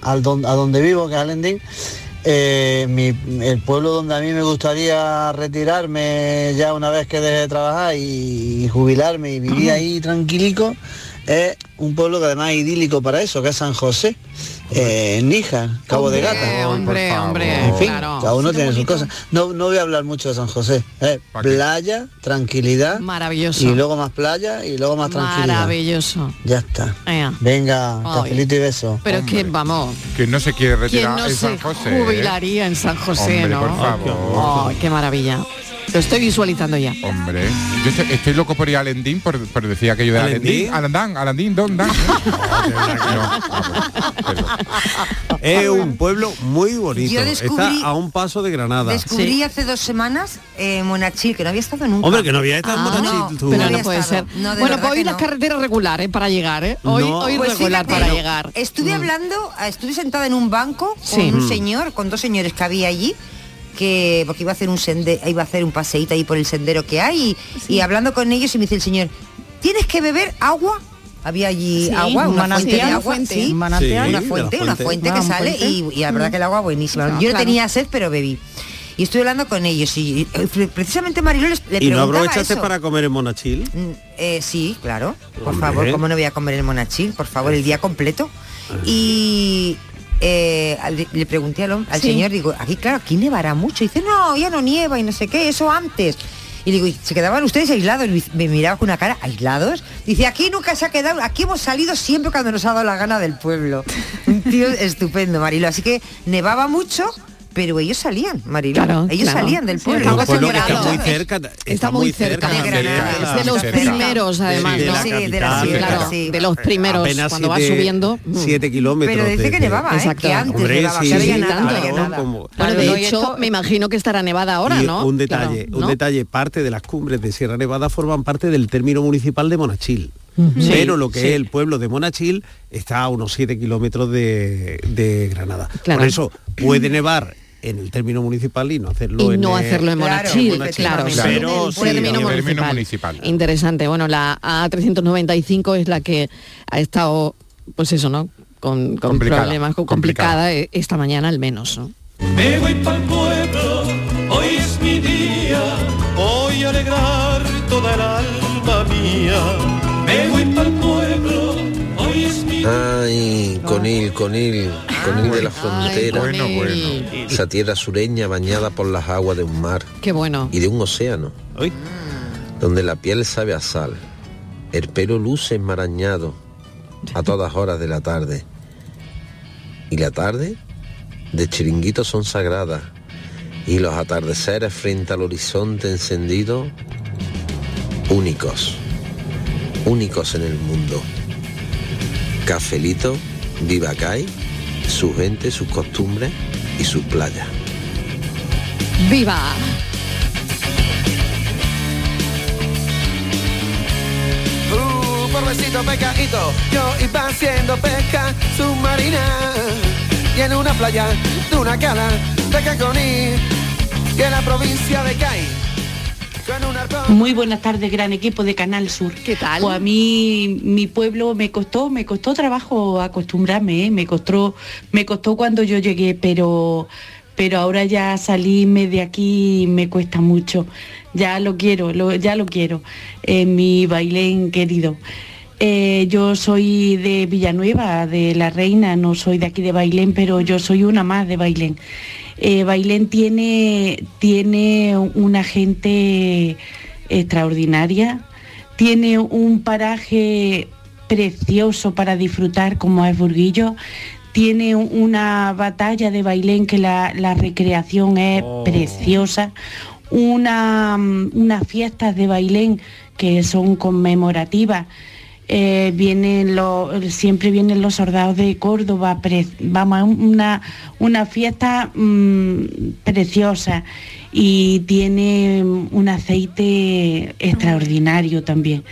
a- donde vivo, que es Alendín, eh, mi- el pueblo donde a mí me gustaría retirarme ya una vez que deje de trabajar y, jubilarme y vivir ahí tranquilico, es un pueblo que además es idílico para eso, que es San José, eh, en Níjar, Cabo de Gata. Hombre, hombre, En fin, claro. cada uno tiene sus cosas. No, no voy a hablar mucho de San José. eh, playa, tranquilidad. Maravilloso. Y luego más playa y luego más tranquilidad. Maravilloso. Ya está. Ea. Venga, cafelito y beso. Pero es que vamos, Que no se quiere ¿quién retirar no en se San José. ¿eh? jubilaría en San José, Hombre, no? por favor. Ay, qué maravilla. Lo estoy visualizando ya. Hombre, yo estoy, estoy loco por ir a Alendín, por, por decir aquello de ¿Alendín? Alendín. Alandán, Alandín, ¿dónde? Es un pueblo muy bonito. Yo descubrí- Está a un paso de Granada. Descubrí hace dos semanas eh, Monachil, que no había estado nunca. Hombre, que no había estado en Ah, Monachil, no, tú. Pero no puede estado. ser. No, bueno, pues hoy las no. carreteras regulares para llegar, ¿eh? Hoy, No. hoy Pues regular fíjate, para llegar. Estuve Mm. hablando, estuve sentada en un banco con Sí. un Mm. señor, con dos señores que había allí, que porque iba a hacer un sende, iba a hacer un paseíto ahí por el sendero que hay y, y hablando con ellos y me dice el señor, tienes que beber agua. Había allí Sí, agua, un una fuente de agua, fuente. sí, una fuente, una fuente. que Ah, un sale fuente. y, y la verdad Mm. que el agua buenísima. Claro. Yo no Claro. tenía sed, pero bebí. Y estuve hablando con ellos y, y, eh, precisamente Mariló les, le ¿Y no aprovechaste eso. para comer en Monachil? Mm, eh, sí, claro. Por Hombre. favor, ¿cómo no voy a comer el monachil? Por favor, el día completo. Y eh, le pregunté al, hom- al Sí. señor, digo, aquí claro, aquí nevará mucho. Y dice, no, ya no nieva y no sé qué, eso antes. Y digo, ¿y se quedaban ustedes aislados? Y me miraba con una cara, ¿aislados? Dice, aquí nunca se ha quedado, aquí hemos salido siempre cuando nos ha dado la gana del pueblo. Un tío estupendo, Marilo. Así que nevaba mucho, pero ellos salían, Marilo. Claro, ellos claro. salían del Sí, pueblo. pueblo que está muy cerca. Está muy cerca. de Granada. Es de los Cerca. primeros, además, de ¿no? la Sí, de la capital, sierra, Claro, sí. de los primeros, Apenas cuando va siete- subiendo. mm. Siete kilómetros. Pero dice que desde- nevaba, ¿eh? Exacto. Que antes Hombre, nevaba, sí, que había sí, nada, tanto. había claro, nada. como- Bueno, Claro, de no, y hecho, esto- me imagino que estará nevada ahora, Y ¿no? un detalle, Claro, un ¿no? detalle, parte de las cumbres de Sierra Nevada forman parte del término municipal de Monachil. Sí, Pero lo que sí. es el pueblo de Monachil está a unos 7 kilómetros de, de Granada. Claro. Por eso puede nevar en el término municipal y no hacerlo y en no el- hacerlo en Claro, Monachil, claro, claro. Pero el sí, término en el municipal. término municipal. Interesante. Bueno, la A395 es la que ha estado, pues eso, ¿no? Con, con Complicada, problemas, con- complicada, eh, esta mañana al menos, ¿no? Me voy pa'l pueblo, hoy es mi día, voy a alegrar toda el alma mía. Ay, Conil, Conil, Conil de la frontera. Bueno, Conil. Esa tierra sureña bañada por las aguas de un mar Qué bueno. y de un océano. Donde la piel sabe a sal, el pelo luce enmarañado a todas horas de la tarde. Y la tarde de chiringuitos son sagradas y los atardeceres frente al horizonte encendido únicos, únicos en el mundo. Cafelito, Vivacay, su gente, sus costumbres y sus playas. ¡Viva! Uh, por besito pecadito, yo iba haciendo pesca submarina y en una playa de una cala de Caconí y en la provincia de Cádiz. Muy buenas tardes, gran equipo de Canal Sur. ¿Qué tal? Pues a mí mi pueblo me costó, me costó trabajo acostumbrarme, ¿eh? me costó, me costó cuando yo llegué, pero pero ahora ya salirme de aquí me cuesta mucho. Ya lo quiero, lo- ya lo quiero. Eh, mi bailén querido. Eh, yo soy de Villanueva, de La Reina, no soy de aquí de Bailén, pero yo soy una más de Bailén. Eh, Bailén tiene, tiene una gente extraordinaria, tiene un paraje precioso para disfrutar como es Burguillo, tiene un- una batalla de Bailén que la, la recreación es preciosa, una, mm, unas fiestas de Bailén que son conmemorativas. Eh, siempre vienen los soldados de Córdoba, pre- vamos, una, una fiesta mm, preciosa y tiene un aceite extraordinario también.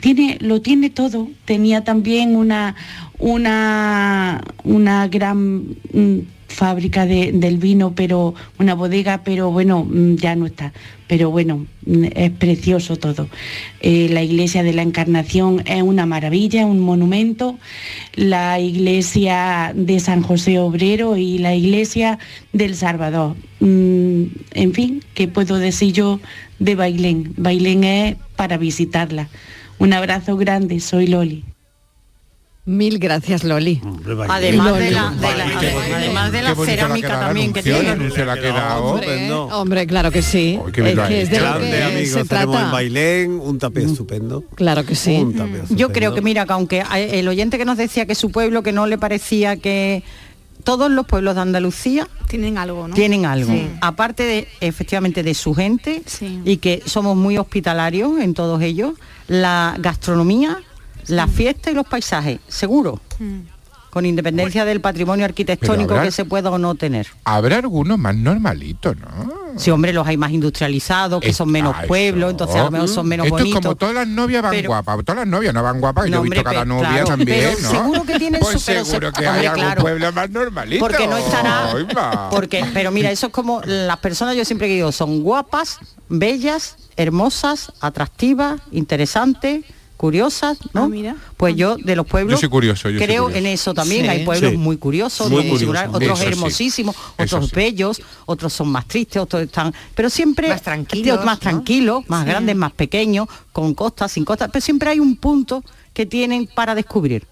Tiene, lo tiene todo. Tenía también una, una, una gran mm, fábrica de- del vino, pero una bodega, pero bueno, mm, ya no está. Pero bueno, mm, es precioso todo. Eh, la iglesia de la Encarnación es una maravilla, un monumento. La iglesia de San José Obrero y la iglesia del Salvador. Mm, en fin, ¿qué puedo decir yo de Bailén? Bailén es para visitarla. Un abrazo grande, soy Loli. Mil gracias, Loli. Además Loli. de la, de la- además de la cerámica también que tiene. le ha quedado. Hombre, hombre, claro que sí. es que de lo que amigos, se trata. Bailén un tapé estupendo. Claro que sí. Un tapé Yo creo que mira, que aunque hay- el oyente que nos decía que su pueblo que no le parecía que todos los pueblos de Andalucía tienen algo, ¿no? tienen algo. Sí. Aparte de efectivamente de su gente y que somos muy hospitalarios en todos ellos, la gastronomía, la fiesta y los paisajes, seguro. Con independencia del patrimonio arquitectónico habrá- que se pueda o no tener. Habrá algunos más normalitos, ¿no? Si hombre, los hay más industrializados, que son menos pueblos, entonces a lo mejor son menos Esto bonitos. es como todas las novias van Pero- guapas. Todas las novias no van guapas. Yo No, he visto cada novia claro, también, pero ¿no? seguro que tienen Pues su- pero se- seguro que hombre, hay algún claro. pueblo más normalito. Porque no estará. Porque, pero mira, eso es como las personas, yo siempre digo, son guapas, bellas, hermosas, atractivas, interesantes, curiosas, ¿no? Pues yo de los pueblos Yo soy curioso, yo soy creo curioso. en eso también. Sí. Hay pueblos Sí. muy curiosos, Muy singulares, otros eso hermosísimos, otros sí. bellos, otros son más tristes, otros están. Pero siempre Más tranquilos, más ¿no? tranquilos, más Sí. grandes, más pequeños, con costas, sin costas. Pero siempre hay un punto que tienen para descubrir.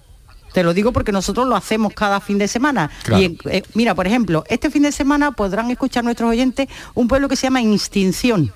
Te lo digo porque nosotros lo hacemos cada fin de semana. Claro. Y en- eh, mira, por ejemplo, este fin de semana podrán escuchar nuestros oyentes un pueblo que se llama Instinción.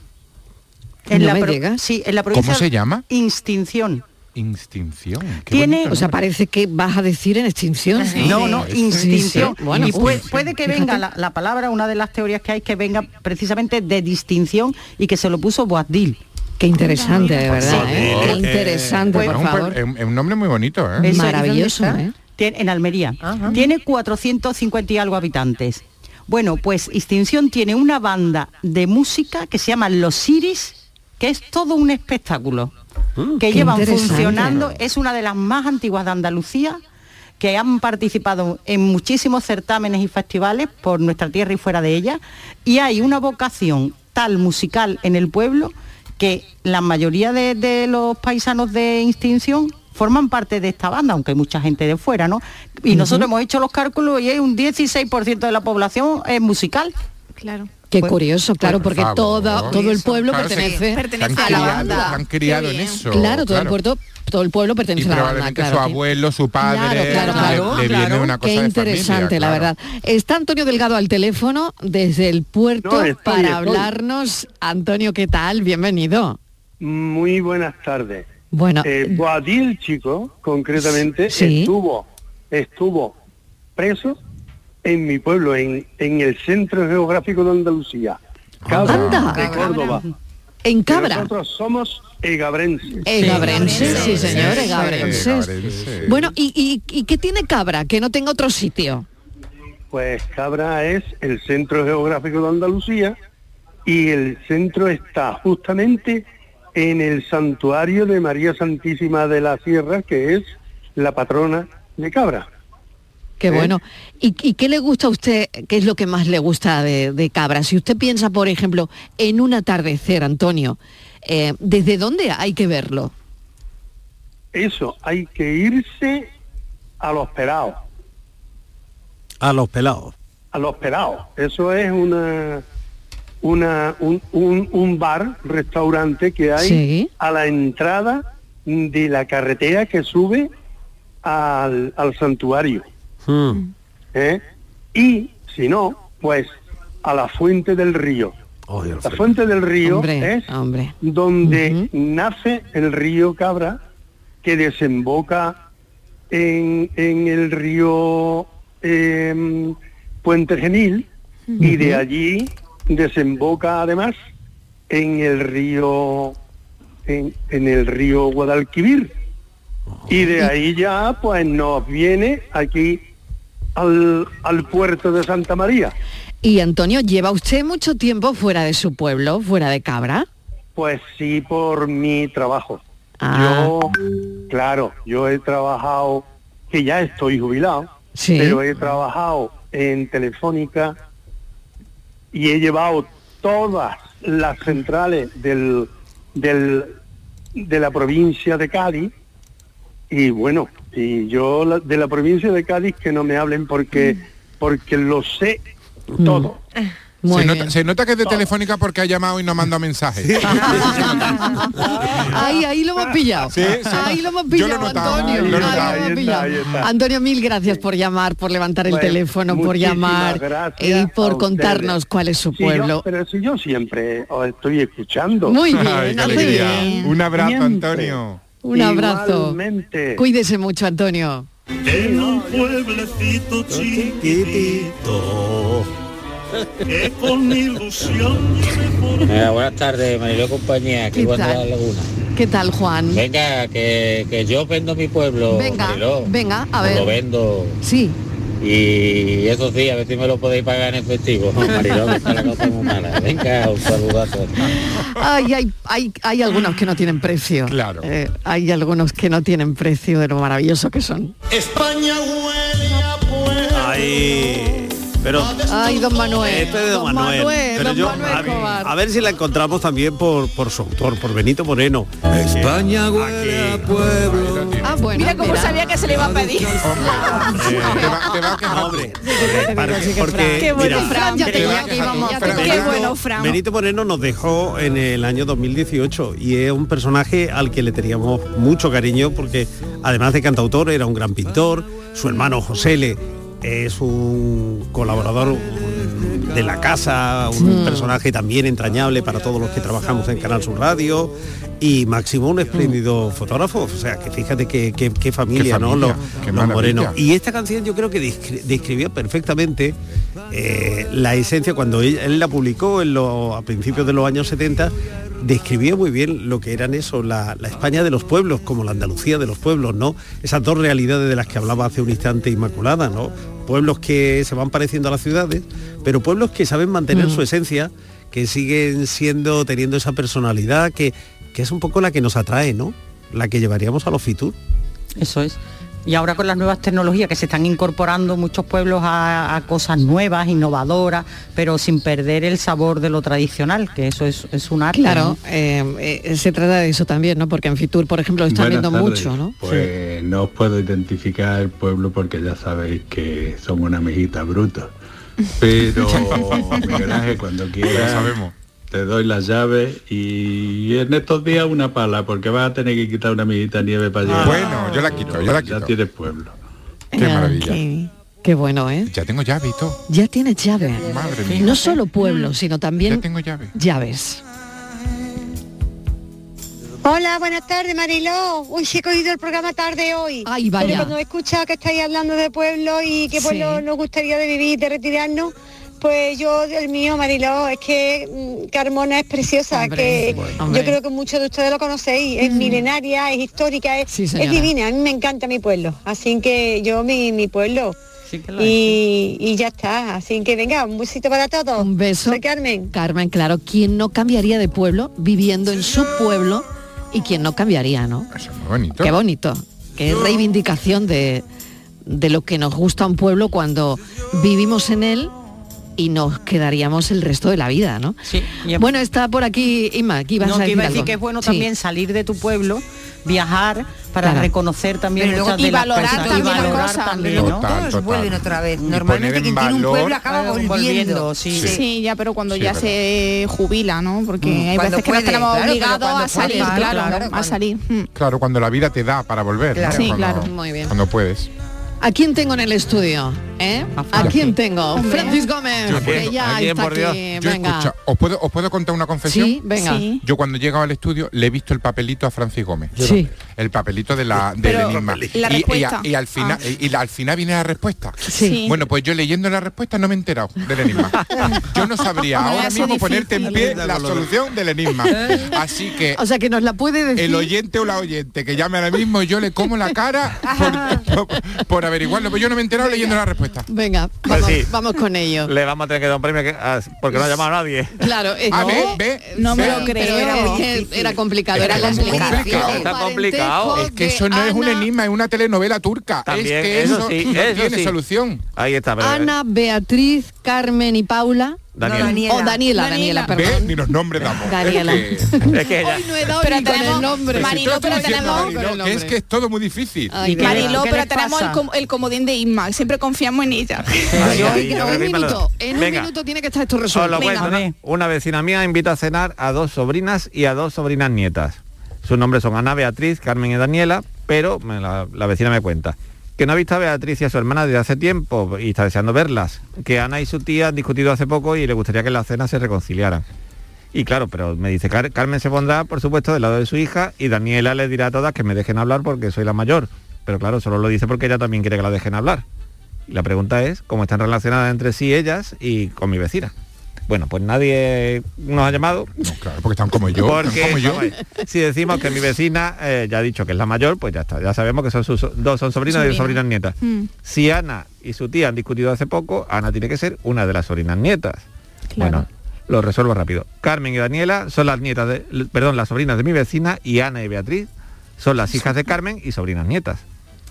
No la me pro- llega. Sí, en la ¿Cómo provincia se llama? Instinción. Instinción. qué Tiene- bonito O sea, parece que vas a decir en extinción. No, no, instinción. sí. Bueno, y puede, puede que venga la, la palabra, una de las teorías que hay, que venga precisamente de distinción y que se lo puso Boabdil. Qué interesante, de verdad, ¿eh? Qué interesante, Es por un, favor. es un- es un nombre muy bonito, ¿eh? Eso, ¿y Maravilloso, ¿eh? Tiene- en Almería. Tiene 450 y algo habitantes. Bueno, pues Extinción tiene una banda de música que se llama Los Iris, que es todo un espectáculo. que qué llevan funcionando, es una de las más antiguas de Andalucía, que han participado en muchísimos certámenes y festivales por nuestra tierra y fuera de ella, y hay una vocación tal musical en el pueblo que la mayoría de, de los paisanos de Extinción forman parte de esta banda, aunque hay mucha gente de fuera, ¿no? Y nosotros hemos hecho los cálculos y hay un 16% de la población es musical. Claro. Qué Pues- curioso, claro, porque favor. toda- todo el pueblo Claro, pertenece, a la banda. han criado en eso. Claro, todo el puerto, todo el pueblo Y pertenece a la banda. claro, su abuelo, su padre, Claro, claro, le- claro, le, viene claro. una cosa Qué de interesante, familia, la claro. verdad. Está Antonio Delgado al teléfono desde el puerto No, estoy, para estoy. hablarnos. Antonio, ¿qué tal? Bienvenido. Muy buenas tardes. Bueno, Eh, Boadil, chico, concretamente, Sí. estuvo, estuvo preso en mi pueblo, en, en el centro geográfico de Andalucía, Cabra Anda. de Córdoba. en Que Cabra. Nosotros somos egabrenses. Egabrenses, sí, señor, Sí, egabrenses. egabrenses. Bueno, ¿y, y, y qué tiene Cabra que no tenga otro sitio? Pues Cabra es el centro geográfico de Andalucía y el centro está justamente en el santuario de María Santísima de la Sierra, que es la patrona de Cabra. Qué ¿eh? bueno. ¿Y, y qué le gusta a usted, qué es lo que más le gusta de, de Cabra? Si usted piensa, por ejemplo, en un atardecer, Antonio, eh, ¿desde dónde hay que verlo? Eso, hay que irse a los pelados, A los pelados. a los pelados. Eso es una, una un, un- un bar, restaurante que hay Sí. a la entrada de la carretera que sube al, al santuario. Hmm. ¿eh? Y si no, pues a la fuente del río. La fuente del río Hombre, es hombre. donde nace el río Cabra, que desemboca en, en el río em, Puente Genil, y de allí desemboca además en el río en, en el río Guadalquivir. Y de ahí ya pues nos viene aquí al, al puerto de Santa María. Y Antonio, ¿lleva usted mucho tiempo fuera de su pueblo, fuera de Cabra? Pues sí, por mi trabajo. Ah. Yo, claro, yo he trabajado, que ya estoy jubilado, Sí. pero he trabajado en Telefónica y he llevado todas las centrales del, del, de la provincia de Cádiz y bueno, y yo la- de la provincia de Cádiz que no me hablen porque, porque lo sé todo. Se nota, se nota que es de Telefónica porque ha llamado y no ha mandado mensajes. Ahí, ahí lo hemos pillado. Sí, sí. Ahí lo hemos Yo lo he pillado, Antonio. lo Ahí hemos pillado. está. Antonio, mil gracias por llamar, por levantar el Pues, teléfono, por llamar y a por ustedes. contarnos cuál es su Sí, yo- pueblo. pero si yo siempre os estoy escuchando. Muy bien, Ay, qué hace alegría. bien. Un abrazo, Siempre. Antonio. Un abrazo. Igualmente. Cuídese mucho, Antonio. En un pueblecito chiquitito que con ilusión Venga, buenas tardes, Mariló compañía, aquí ¿Qué cuando tal? la laguna. ¿Qué tal, Juan? Venga, que, que yo vendo mi pueblo, Venga, Mariló. venga, a Os Lo ver. vendo. Sí. Y eso sí, a ver si me lo podéis pagar en efectivo. Mariló, que está la cosa muy mala. Venga, un saludazo. Ay, hay, hay, hay algunos que no tienen precio. Claro. Eh, hay algunos que no tienen precio de lo maravilloso que son. España huele a pueblo. Pero Ay, don Manuel. este de Don, Manuel. pero don yo, Manuel a, ver- Escobar. a ver si la encontramos también por, por su autor, por Benito Moreno. España huele a pueblo. Ah, bueno, Mira cómo sabía que se le iba a pedir. Hombre. Qué bueno, Fran. ya tenía que íbamos. Qué bueno, Fran. Benito Moreno nos dejó en el año 2018 y es un personaje al que le teníamos mucho cariño porque además de cantautor era un gran pintor, su hermano José Le es un colaborador de la casa, un personaje también entrañable para todos los que trabajamos en Canal Sur Radio y Máximo un espléndido fotógrafo, o sea que fíjate qué, qué- qué familia, Qué ¿no? Los, morenos. Y esta canción yo creo que descri- describió perfectamente eh, la esencia cuando él, él la publicó en lo- a principios de los años 70 describía muy bien lo que eran eso, la, la España de los pueblos, como la Andalucía de los pueblos, ¿no? Esas dos realidades de las que hablaba hace un instante Inmaculada, ¿no? Pueblos que se van pareciendo a las ciudades, pero pueblos que saben mantener su esencia, que siguen siendo, teniendo esa personalidad, que, que es un poco la que nos atrae, ¿no? La que llevaríamos a los Fitur. Eso es. Y ahora con las nuevas tecnologías que se están incorporando muchos pueblos a, a cosas nuevas, innovadoras, pero sin perder el sabor de lo tradicional, que eso es, es un arte. Claro, ¿no? eh, eh, se trata de eso también, ¿no? Porque en Fitur, por ejemplo, lo están Buenas viendo tardes. mucho, ¿no? Pues no os puedo identificar el pueblo porque ya sabéis que somos una amiguita bruta. Pero Miguel Ángel, cuando Ya quieras sabemos. Te doy las llaves y en estos días una pala porque vas a tener que quitar una amiguita de nieve para llegar. Bueno, yo la quito, yo la quito. Ya tienes pueblo. Qué maravilla. Qué, qué bueno, ¿eh? Ya tengo llave y todo. Ya tienes llave. Madre mía. No solo pueblos, sino Ya también tengo llave. llaves. Hola, buenas tardes, Mariló. Uy, sí he cogido el programa tarde hoy. Ay, vaya. Pero cuando he escuchado que estáis hablando de pueblo y qué pueblo Sí. nos gustaría de vivir, de retirarnos, pues yo, el mío, Mariló, es que mm, Carmona es preciosa, Hombre, que yo creo que muchos de ustedes lo conocéis, es milenaria, es histórica, es, Sí, es señora. divina, a mí me encanta mi pueblo. Así que yo, mi, mi pueblo. Sí que lo es, Y, y ya está, así que venga, un besito para todos. Un beso. Soy Carmen. Carmen, claro, ¿quién no cambiaría de pueblo viviendo en su pueblo y quién no cambiaría, no? Eso es muy bonito. Qué bonito, qué reivindicación de, de lo que nos gusta un pueblo cuando vivimos en él y nos quedaríamos el resto de la vida, ¿no? Sí. y- Bueno, está por aquí Inma, aquí vas no, a que decir iba a decir algo. que es bueno Sí. también salir de tu pueblo, viajar para Claro. reconocer también Pero muchas y de las valorar cosas. también y valorar cosas. también, Pero ¿no? todos Total, vuelven otra vez. Normalmente quien tiene un pueblo acaba volviendo. volviendo, sí. Sí. ya, pero cuando Sí, ya se jubila, ¿no? Porque hay Cuando veces que nos tenemos claro, obligados a salir, puede, claro, claro, a cuando- salir. Mm. Claro, cuando la vida te da para volver. ¿no? Claro. Sí, Cuando- claro. Muy bien. Cuando puedes. ¿A quién tengo en el estudio? ¿Eh? ¿A quién tengo? Francis Gómez, Yo que ya ¿a quién, está por Dios? aquí. Yo Venga. escucha, ¿os puedo, ¿os puedo contar una confesión? Sí, venga. Sí. Yo cuando he llegado al estudio le he visto el papelito a Francis Gómez. Sí. El papelito de la, del Pero enigma. la Y- y, a- respuesta. y al final, Ah. y, al final viene la respuesta. Sí. Bueno, pues yo leyendo la respuesta no me he enterado del enigma. Yo no sabría No, ahora mismo es ponerte en difícil. pie la solución del enigma. Así que O sea que nos la puede decir. el oyente o la oyente que llame ahora mismo y yo le como la cara por, por- por averiguarlo. Pero yo no me he enterado leyendo la respuesta. Venga, Pues vamos, sí. vamos con ello. Le vamos a tener que dar un premio que- ah, porque no ha llamado a nadie. Claro, es Ah, que- ve, ve, No me lo creo. pero Era era complicado, Es era que es complicado. complicado. Está complicado. Es que eso no es un enigma, es una telenovela turca. También, es que eso eso, sí, no eso tiene sí. solución. Ahí está. pero- Ana, Beatriz, Carmen y Paula. Daniel. No, Daniela. O Daniela, Daniela, Daniela. Perdón. ni los nombres damos. Daniela. Es que, Es que ella- Hoy no he dado Pero ni con tenemos- el nombre. Pero estás pero diciendo, tenemos- el que es que es todo muy difícil. Ay, ¿Y de qué- verdad. Marilo, ¿qué pero tenemos el, com- el comodín de Isma, siempre confiamos en ella. Ahí, Yo- ahí, en a un minuto, en un Venga. minuto tiene que estar esto resuelto. una, una vecina mía invita a cenar a dos sobrinas y a dos sobrinas nietas. Sus nombres son Ana Beatriz, Carmen y Daniela, pero me la, la vecina me cuenta que no ha visto a Beatriz y a su hermana desde hace tiempo y está deseando verlas. Que Ana y su tía han discutido hace poco y le gustaría que la cena se reconciliaran. Y claro, pero me dice, Car- Carmen se pondrá, por supuesto, del lado de su hija y Daniela le dirá a todas que me dejen hablar porque soy la mayor. Pero claro, solo lo dice porque ella también quiere que la dejen hablar. Y la pregunta es cómo están relacionadas entre sí ellas y con mi vecina. Bueno, pues nadie nos ha llamado. No, claro, porque están como yo. Porque están como yo. si decimos que mi vecina eh, ya ha dicho que es la mayor, pues ya está. Ya sabemos que son sus dos son sobrinas y sobrinas nietas. Mm. Si Ana y su tía han discutido hace poco, Ana tiene que ser una de las sobrinas nietas. Bueno, lo resuelvo rápido. Carmen y Daniela son las nietas de, perdón, las sobrinas de mi vecina y Ana y Beatriz son las hijas de Carmen y sobrinas nietas.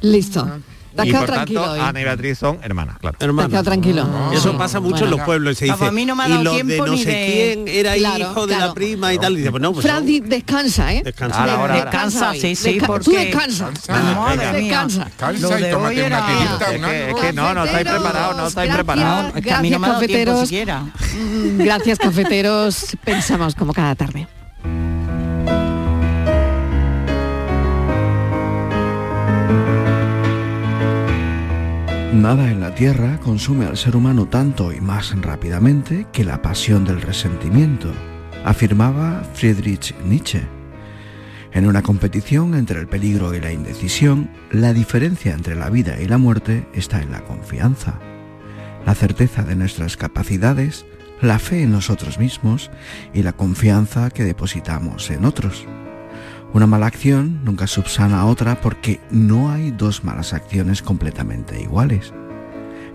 Listo. Te has Y por tranquilo tanto, hoy. Ana y Beatriz son hermanas, claro. Te has quedado tranquilo. Y eso pasa mucho Bueno. en los pueblos. Se Ah, dice, a mí no me ha y dado lo de no ni sé de- quién era Claro, hijo de la prima y tal. Y dice, pues no, pues Francis, descansa, ¿eh? Descansa. Ahora, ahora, ahora. Descansa, hoy. sí, sí, Desca- porque... Tú descansa. Descansa. Lo y tómate una tirita, Es que, es que no, no estáis preparados, no estáis preparados. Es que a mí no me ha dado tiempo Gracias, siquiera. Mm, Gracias, cafeteros. Pensamos como cada tarde. Nada en la Tierra consume al ser humano tanto y más rápidamente que la pasión del resentimiento, afirmaba Friedrich Nietzsche. En una competición entre el peligro y la indecisión, la diferencia entre la vida y la muerte está en la confianza, la certeza de nuestras capacidades, la fe en nosotros mismos y la confianza que depositamos en otros. Una mala acción nunca subsana a otra porque no hay dos malas acciones completamente iguales.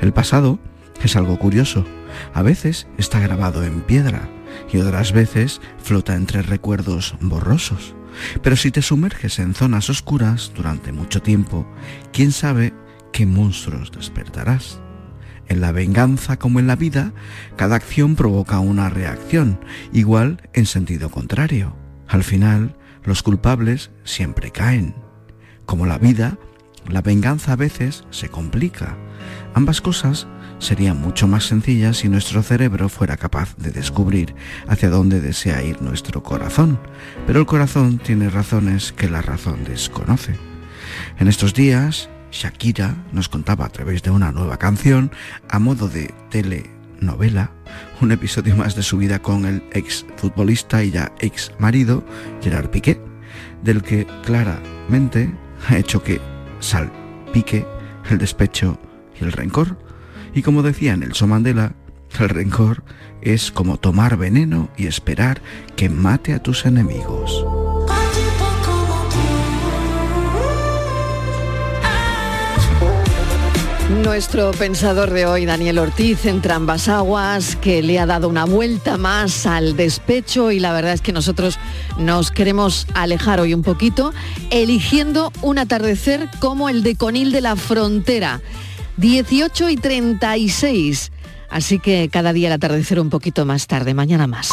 El pasado es algo curioso. A veces está grabado en piedra y otras veces flota entre recuerdos borrosos. Pero si te sumerges en zonas oscuras durante mucho tiempo, quién sabe qué monstruos despertarás. En la venganza como en la vida, cada acción provoca una reacción, igual en sentido contrario. Al final, los culpables siempre caen. Como la vida, la venganza a veces se complica. Ambas cosas serían mucho más sencillas si nuestro cerebro fuera capaz de descubrir hacia dónde desea ir nuestro corazón, pero el corazón tiene razones que la razón desconoce. En estos días, Shakira nos contaba a través de una nueva canción, a modo de telenovela, un episodio más de su vida con el ex futbolista y ya ex marido, Gerard Piqué, del que claramente ha hecho que salpique el despecho y el rencor. Y como decía Nelson Mandela, el rencor es como tomar veneno y esperar que mate a tus enemigos. Nuestro pensador de hoy, Daniel Ortiz, entre ambas aguas, que le ha dado una vuelta más al despecho y la verdad es que nosotros nos queremos alejar hoy un poquito, eligiendo un atardecer como el de Conil de la Frontera, 18 y 36. Así que cada día el atardecer un poquito más tarde, mañana más.